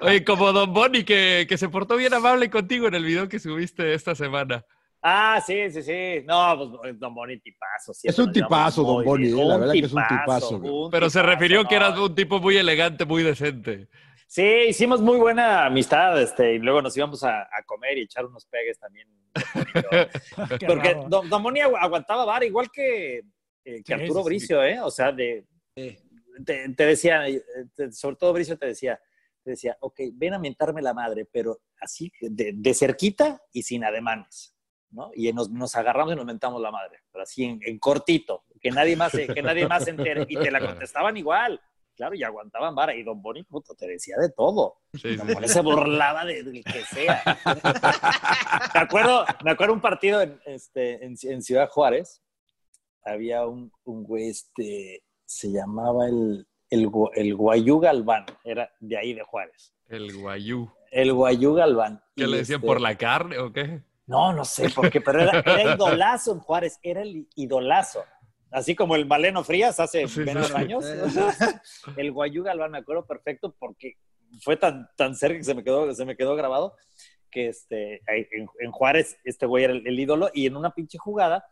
Oye, como Don Boni, que, que se portó bien amable contigo en el video que subiste esta semana. Ah, sí, sí, sí. No, pues Don Boni tipazo. siempre Es un tipazo, Don Boni, eh, la verdad que es un tipazo, un Pero se refirió que eras un tipo muy elegante, muy decente. Sí, hicimos muy buena amistad, este, y luego nos íbamos a, a comer y echar unos pegues también. Porque. Don, Don agu- aguantaba vara igual que, eh, que Sí, Arturo sí, sí. Bricio, ¿eh? O sea, de, te, te decía, eh, te- sobre todo Bricio te decía, te decía, ok, ven a mentarme la madre, pero así, de, de cerquita y sin ademanes, ¿no? Y nos, nos agarramos y nos mentamos la madre, pero así en, en cortito, que nadie más que nadie más se entere, y te la contestaban igual. Claro, y aguantaban vara. Y Don Boni, puto, te decía de todo. Sí, Don sí, Boni se burlaba de- del que sea. me acuerdo, me acuerdo un partido en, este, en, en Ciudad Juárez. Había un, un güey, este, se llamaba el, el, Gu- el Guayú Galván, era de ahí de Juárez. El guayú. El Guayú Galván. ¿Qué Y, le decían este, por la carne o qué? No, no sé por qué, pero era, era idolazo en Juárez, era el idolazo. Así como el Maleno Frías hace Sí, menos sí. años. el Guayú Galván me acuerdo perfecto porque fue tan, tan cerca que se me quedó, se me quedó grabado que este, en, en Juárez este güey era el, el ídolo y en una pinche jugada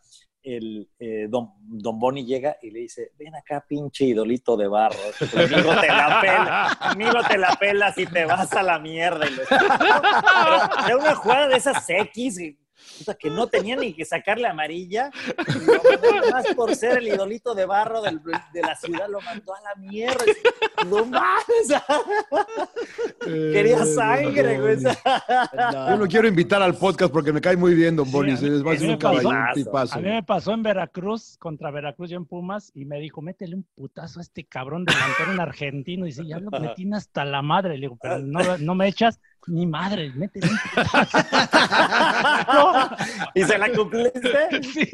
el eh, don, don Boni llega y le dice, ven acá, pinche idolito de barro. Amigo, te la pela, amigo, te la pelas y te vas a la mierda. Y lo- Pero Era una jugada de esas X que no tenía ni que sacarle amarilla. Y más por ser el idolito de barro del- de la ciudad, lo mandó a la mierda. No mames. Quería sangre, güey. Yo lo quiero invitar al podcast porque me cae muy bien, don Bonis. es más un caballero. A mí me pasó en Veracruz, contra Veracruz yo en Pumas, y me dijo, métele un putazo a este cabrón delantero en argentino. Y dice, ya lo metí hasta la madre. Le digo, pero no, no me echas ni madre, métele putazo. ¿Y se la cumpliste? Sí.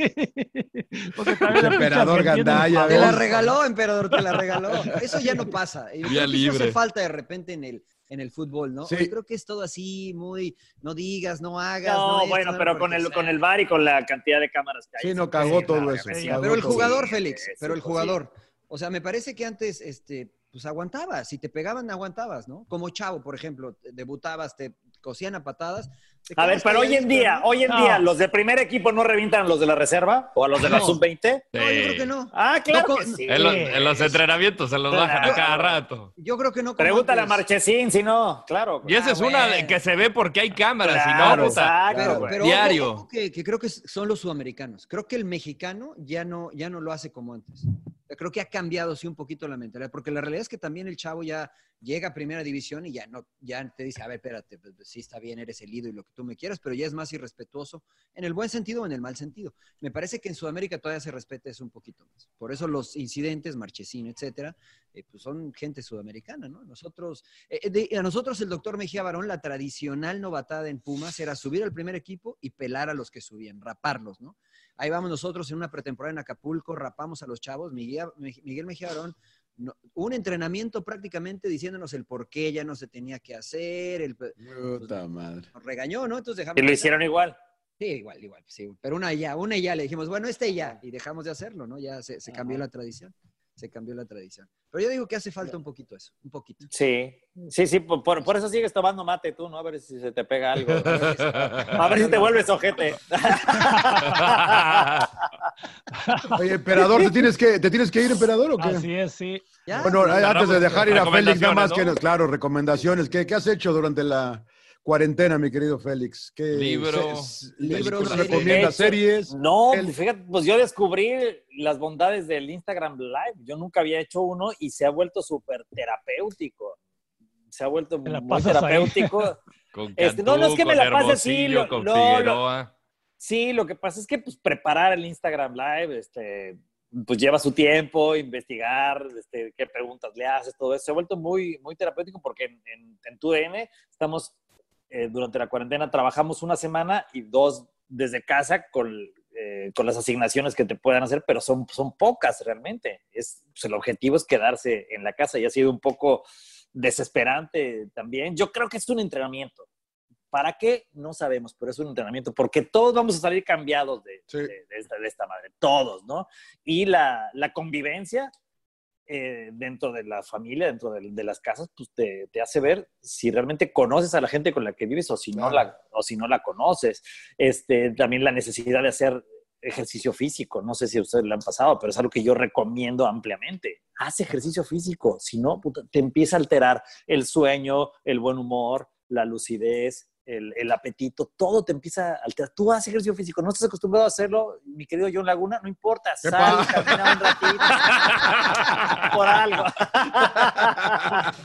Porque también el Emperador Gandaya. Te la regaló, emperador, te la regaló. Eso ya no pasa. Vía eso libre. hace falta de repente en el, en el fútbol, ¿no? Sí. Hoy creo que es todo así, muy, no digas, no hagas. No, esto, bueno, no, pero con el, sea, con el bar y con la cantidad de cámaras que hay. Sí, no, cagó Sí, todo no, eso. cagó Pero el jugador, Sí, Félix, pero el jugador. O sea, me parece que antes, este, pues aguantabas. Si te pegaban, aguantabas, ¿no? Como Chavo, por ejemplo, te- debutabas, te cosían a patadas. A ver, pero hoy en día, ¿no? hoy en No. día, ¿los de primer equipo no revientan a los de la reserva o a los de la No. sub-20? No, yo creo que no. Ah, claro No, que con- sí. En los, en los entrenamientos se los bajan a cada rato. Yo creo que no. Pregúntale a antes. Marchesín, si no, claro. Y esa Ah, es una de bueno. que se ve porque hay cámaras, si Claro, no, puta, exacto, Pero, Diario. ojo, ojo que, que creo que son los sudamericanos. Creo que el mexicano ya no, ya no lo hace como antes. Creo que ha cambiado sí un poquito la mentalidad, porque la realidad es que también el chavo ya llega a primera división y ya no, ya te dice, a ver, espérate, pues, pues, sí está bien, eres el ídolo y lo que tú me quieras, pero ya es más irrespetuoso en el buen sentido o en el mal sentido. Me parece que en Sudamérica todavía se respeta eso un poquito más. Por eso los incidentes, Marchesín, etcétera, eh, pues son gente sudamericana, ¿no? Nosotros, eh, de- a nosotros el doctor Mejía Barón, la tradicional novatada en Pumas era subir al primer equipo y pelar a los que subían, raparlos, ¿no? Ahí vamos nosotros en una pretemporada en Acapulco, rapamos a los chavos. Miguel, Miguel Mejía Barón, no- un entrenamiento prácticamente diciéndonos el por qué ya no se tenía que hacer, el, Puta madre. nos regañó, ¿no? Entonces dejamos Y lo hicieron igual. Sí, igual, igual, sí. Pero una ya, una y ya le dijimos, bueno, este y ya, y dejamos de hacerlo, ¿no? Ya se, se cambió la tradición, se cambió la tradición. Pero yo digo que hace falta un poquito eso, un poquito. Sí, sí, sí, por, por- eso sigues tomando mate tú, ¿no? A ver si se te pega algo. A ver si, te vuelves ojete. Oye, emperador, ¿te tienes que, ¿te tienes que ir, emperador, o qué? Así es, sí. ¿Ya? Bueno, antes de dejar ir a Félix, nada más que, ¿no? claro, recomendaciones. ¿Qué, qué has hecho durante la cuarentena, mi querido Félix? ¿Qué Libro. se- Libros, ¿nos series. recomiendas series? No, El- fíjate, pues yo descubrí las bondades del Instagram Live. Yo nunca había hecho uno y se ha vuelto súper terapéutico. Se ha vuelto muy terapéutico. Con Este, no, no es que me la pase así, lo- con no, lo-. Sí, lo que pasa es que pues, preparar el Instagram Live, este, pues lleva su tiempo, investigar, este, qué preguntas le haces, todo eso. Se ha vuelto muy, muy terapéutico porque en, en, en TUDN estamos, eh, durante la cuarentena, trabajamos una semana y dos desde casa con, eh, con las asignaciones que te puedan hacer, pero son, son pocas realmente. Es, pues, el objetivo es quedarse en la casa y ha sido un poco desesperante también. Yo creo que es un entrenamiento. ¿Para qué? No sabemos, pero es un entrenamiento, porque todos vamos a salir cambiados de, Sí. de- de esta, de esta madre, todos, ¿no? Y la, la convivencia eh, dentro de la familia, dentro de, de las casas, pues te, te hace ver si realmente conoces a la gente con la que vives o si no, la, o si no la conoces. Este, también la necesidad de hacer ejercicio físico. No sé si a ustedes le han pasado, pero es algo que yo recomiendo ampliamente. Haz ejercicio físico, si no, puta, te empieza a alterar el sueño, el buen humor, la lucidez, el, el apetito, todo te empieza a alterar. Tú haces ejercicio físico, no estás acostumbrado a hacerlo, mi querido John Laguna, no importa, ¿Qué sal, camina un ratito, por algo.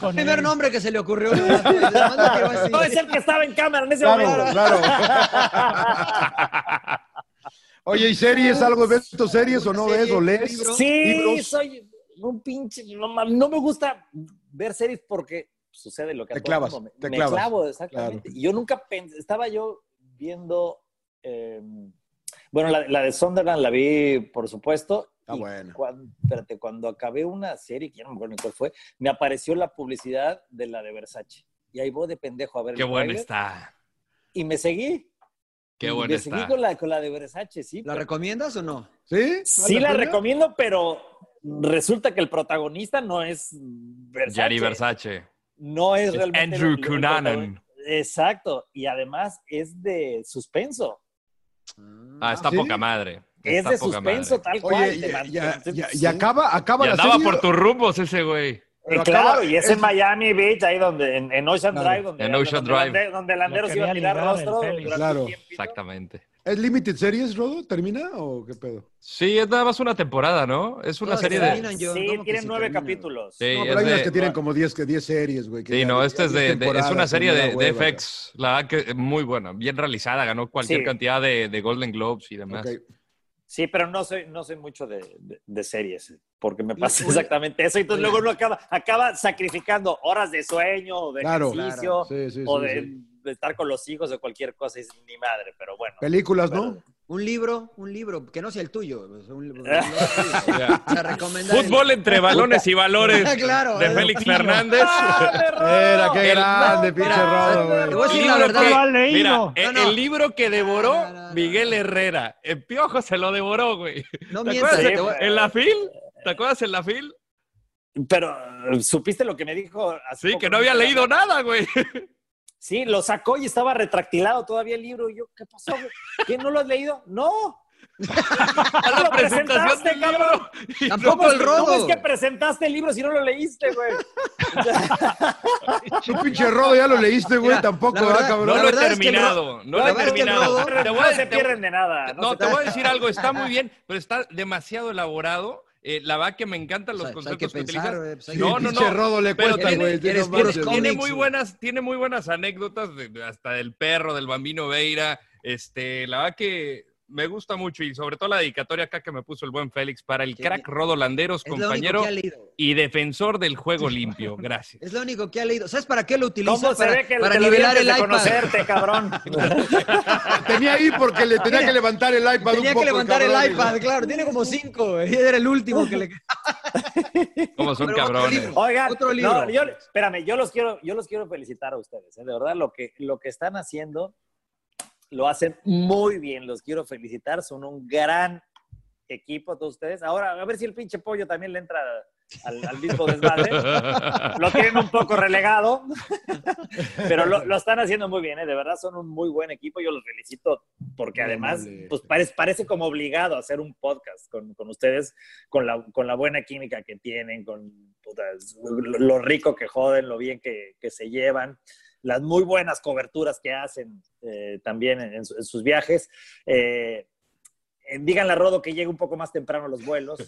Con Primer el- nombre que se le ocurrió. es el que estaba en cámara en ese Claro, momento. claro. Oye, ¿y series? ¿Algo ves tus series o no ves o lees? Sí, libros. soy un pinche. No me gusta ver series porque sucede lo que Te clavas, me, te me clavas. clavo, exactamente. Y yo nunca pensé. Estaba yo viendo. eh, bueno, la, la de Sunderland la vi, por supuesto. Ah, y bueno. Cuando, espérate, cuando acabé una serie, que ya no me acuerdo ni cuál fue, me apareció la publicidad de la de Versace. Y ahí voy de pendejo a ver Qué buena está. Y me seguí. Qué Y buena me seguí con la, con la de Versace, sí. ¿La pero- recomiendas o no? ¿Sí? Sí la recomiendo, pero resulta que el protagonista no es Versace. Gianni Versace. No es Es realmente... Andrew Cunanan. Exacto. Y además es de suspenso. Ah, está ¿sí? poca madre. Es Está de suspenso, madre. tal cual. Oye, y, acaba, acaba Y la andaba serie. por tus rumbos ese güey. Eh, claro, acaba- y es, es- en Miami Beach, ahí donde, en, en Ocean Claro. Drive, donde, En Ocean donde, Drive. Donde el landero Lo se iba a tirar rostro. Claro. Exactamente. ¿Es Limited Series, Rodo? ¿Termina o qué pedo? Sí, es nada más una temporada, ¿no? Es una serie se de. terminan, yo, Sí, ¿cómo que tienen nueve capítulos. Sí, no, pero hay unas que tienen como 10 que 10 series, güey. Sí, ya- no, esta es 10 de, de- es una serie de, FX, la verdad que muy buena, bien realizada, ganó cualquier Sí. cantidad de, de Golden Globes y demás. Ok. Sí, pero no soy, no soy mucho de, de- de series, porque me pasa exactamente eso. Y entonces luego uno acaba, acaba sacrificando horas de sueño, o de Claro. ejercicio, Sí, sí, o sí, de, estar con los hijos o cualquier cosa. Es ni madre, pero bueno. Películas, ¿no? Un libro, un libro, que no sea el tuyo. pues, un libro- Ya. o sea, recomendar el- Fútbol entre balones y valores Claro, de eh, Félix. Fernández. Era, qué El- grande, no, pinche mira, Rodo, güey. a decir Libro que-. Mira, el, No, no. el libro que devoró No, no, no. Miguel Herrera. El piojo se lo devoró, güey. No ¿Te mientas. acuerdas? voy- ¿En la fil? ¿Te acuerdas en la fil? Pero, ¿supiste lo que me dijo? hace Sí, poco que no había leído nada, güey. Sí, lo sacó y estaba retractilado todavía el libro. Y yo, ¿qué pasó? güey? ¿Qué no lo has leído? No. A la lo presentación presentaste, del libro. Tampoco el rodo. ¿Cómo es que presentaste el libro si no lo leíste, güey? Tu pinche Rodo ya lo leíste, güey, Mira, tampoco, ¿verdad, verdad- cabrón? No lo he es que terminado, no lo he es que terminado. rodo- Te voy no se te- pierden de nada. No, te voy a decir algo, está muy bien, pero está demasiado elaborado. Eh, la verdad que me encantan los O sea, pues que conceptos que, pensar, utilizas. pues no, que- no, no. Rodo le Pero cuesta, tiene- güey. eres puros manches. tiene muy buenas, tiene muy buenas anécdotas, de- de- hasta del perro, del bambino Veira. Este, la verdad que me gusta mucho y sobre todo la dedicatoria acá que me puso el buen Félix para el Sí, crack Rodo Landeros, Es lo único compañero y defensor del juego limpio. Gracias. Es lo único que ha leído. ¿Sabes para qué lo utiliza? ¿Cómo se para ve que para nivelar el iPad. conocerte, cabrón? Tenía ahí porque le tenía que levantar el iPad Tenía un poco. que levantar el, cabrón, iPad, claro. Tiene como cinco. Y Era el último que le... Como son Pero otro cabrones. libro. Oigan, Otro libro. no, yo, espérame, yo los quiero, yo los quiero felicitar a ustedes. ¿eh? De verdad, lo que, lo que están haciendo lo hacen muy bien. Los quiero felicitar. Son un gran equipo todos ustedes. Ahora, a ver si el pinche pollo también le entra al, al mismo desmadre. Lo tienen un poco relegado, pero lo, lo están haciendo muy bien. ¿eh? De verdad, son un muy buen equipo. Yo los felicito porque además, pues parece, parece como obligado a hacer un podcast con, con ustedes, con la, con la buena química que tienen, con putas, lo, lo rico que joden, lo bien que, que se llevan, las muy buenas coberturas que hacen eh, también en, en su- en sus viajes. Eh, díganle a Rodo que llegue un poco más temprano a los vuelos.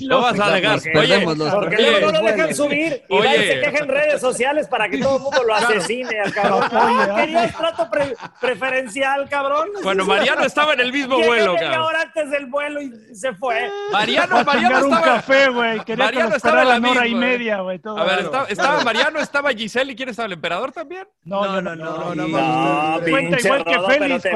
No vas a alegar. Porque, Oye, los- porque oye, luego no lo dejan subir y Oye. se queja en redes sociales para que todo el mundo lo asesine al cabrón. Ah, querías trato pre- preferencial, cabrón. Cuando Mariano estaba en el mismo Llegué vuelo, cabrón. hora antes del vuelo y se fue. Mariano, a Mariano chingar un estaba. café, güey. Quería Mariano que estaba en la hora y misma, eh. media, güey. todo. A ver, Claro. estaba, estaba Mariano, estaba Giselle y quién estaba el emperador también. No, No, no, no, no, no, no, no, Cuenta pinche igual que Rodo, pero Félix. te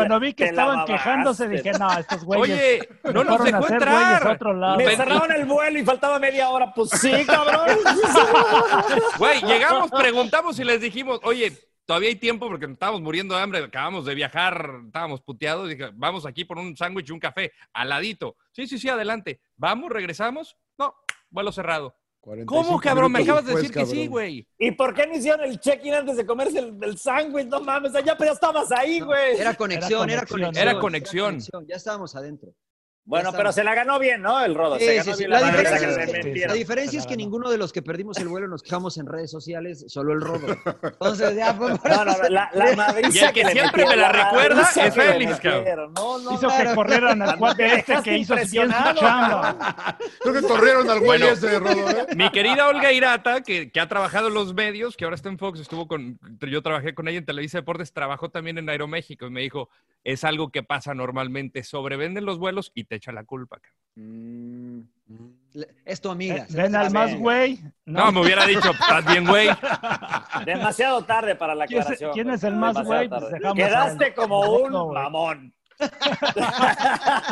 la- Cuando vi que te la estaban mamaste. quejándose, dije, no, estos güeyes. Oye, no nos dejó entrar. Me cerraron el vuelo y faltaba media hora. Pues sí, cabrón. Güey, llegamos, preguntamos y les dijimos, oye, todavía hay tiempo porque estábamos muriendo de hambre, acabamos de viajar, estábamos puteados, dije, vamos aquí por un sándwich y un café, al ladito. Sí, sí, sí, adelante. Vamos, regresamos. No, vuelo cerrado. 45 ¿Cómo, cabrón? Me acabas de decir que sí, güey. ¿Y por qué no hicieron el check-in antes de comerse el, el sándwich? No mames, ya, ya estabas ahí, güey. Era conexión, era conexión. conexión. Era conexión. Ya estábamos adentro. Bueno, pero se la ganó bien, ¿no? El Rodo. Sí, se ganó sí, sí. bien La diferencia, es que, metieron. la diferencia es que ninguno de los que perdimos el vuelo nos quejamos en redes sociales, solo el robo. Entonces, ya, pues, No, no, la, la madriza que siempre me la recuerda es Félix, cabrón. metieron. No, no, Hizo que corrieran al cuate este que hizo bien su chamba. Creo que corrieron al güey Bueno. ese de Rodo, ¿eh? Mi querida Olga Irata, que, que ha trabajado en los medios, que ahora está en Fox, estuvo con, yo trabajé con ella en Televisa Deportes, trabajó también en Aeroméxico y me dijo, es algo que pasa normalmente, sobrevenden los vuelos y te echa la culpa. cabrón". Es tu amiga. se Ven al más güey. No, me hubiera dicho, estás bien, güey. Demasiado tarde para la ¿Quién es- aclaración. quién es el más güey? Pues Quedaste como un mamón.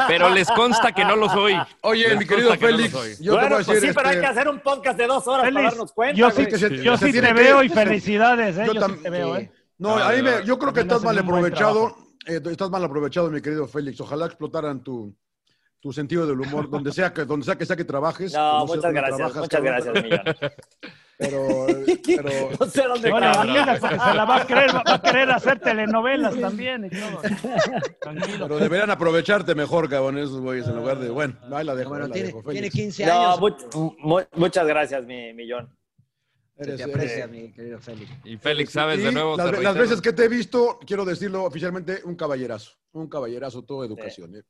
Pero les consta que no lo soy. Oye, Les mi querido consta que no lo Félix, soy. yo te bueno, voy a pues sí, pero hay este, que hacer un podcast de dos horas para Félix, darnos cuenta. yo sí, güey. que se- yo se sí tiene te que- veo y felicidades, ¿eh? yo Yo, sí te veo, ¿eh? No, a mí me- yo creo que estás mal aprovechado. Eh, estás mal aprovechado, mi querido Félix. Ojalá explotaran tu, tu sentido del humor, donde sea que, donde sea que sea que trabajes. No, muchas gracias, trabajas, muchas cabrón, gracias, Millón. Pero, pero No sé dónde No porque se la va a querer, va a querer hacer telenovelas también y todo. Tranquilo. pero deberían aprovecharte mejor, cabrón, esos güeyes, en lugar de, bueno, ahí la dejo, Bueno, ahí la tiene, dejo, tiene Félix. 15 No, años. mu- mu- muchas gracias, mi millón. Se Eres- te eres- aprecia, mi querido Félix. Y Félix, ¿sabes? Y De nuevo, las, te veces que te he visto, quiero decirlo oficialmente, un caballerazo. Un caballerazo, todo educación. ¿eh?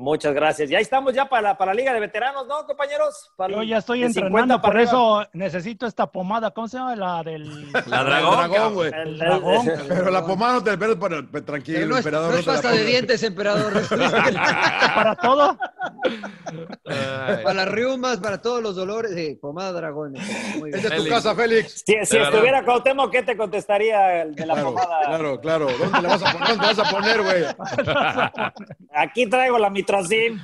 Muchas gracias. Ya estamos ya para la, para la Liga de Veteranos, ¿no, compañeros? Para Yo ya estoy de 50 entrenando, por arriba. eso necesito esta pomada. ¿Cómo se llama? La del. La dragón. dragón, güey. El- El dragón. Pero la pomada no te pero, pero, pero tranquilo, Pero no es, emperador. no es la pasta de dientes, emperador. Para todo. Ay. para las riumas, para todos los dolores. Sí, pomada dragón. Muy bien. Es tu Félix. casa, Félix. Si, si verdad. estuviera Cuauhtémoc, ¿qué te contestaría el de la Claro, pomada? claro, claro. ¿Dónde le vas a poner, dónde le vas a poner, güey? Aquí traigo la mitrocin.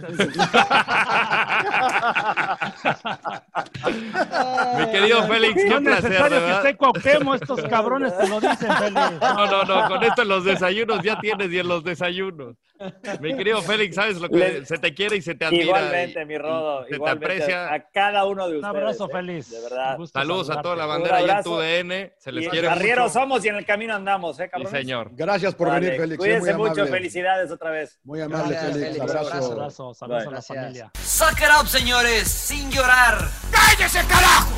Mi querido Félix, No qué es placer, de necesario que esté Cuauhtémoc, estos cabrones te lo dicen, Félix. No, no, no, con esto en los desayunos ya tienes y en los desayunos. Mi querido Félix, sabes lo que Le- se te quiere y se te admira. Igualmente, y- mi Rodo. Se te aprecia. A cada uno de Un ustedes. abrazo, eh, Félix. De verdad. Un Saludos a toda la bandera Un y en tu DN. Se les Y quiere arrieros somos y en el camino andamos, ¿eh, Sí, cabrones? señor. Gracias por Vale, venir, Félix. eh, Cuídense muy mucho, felicidades otra vez. Muy amable, Gracias, Félix. Félix. Abrazo. Abrazo. Abrazo, saludos a la Gracias. familia. Suck it up, señores, sin llorar. ¡Cállese, carajo!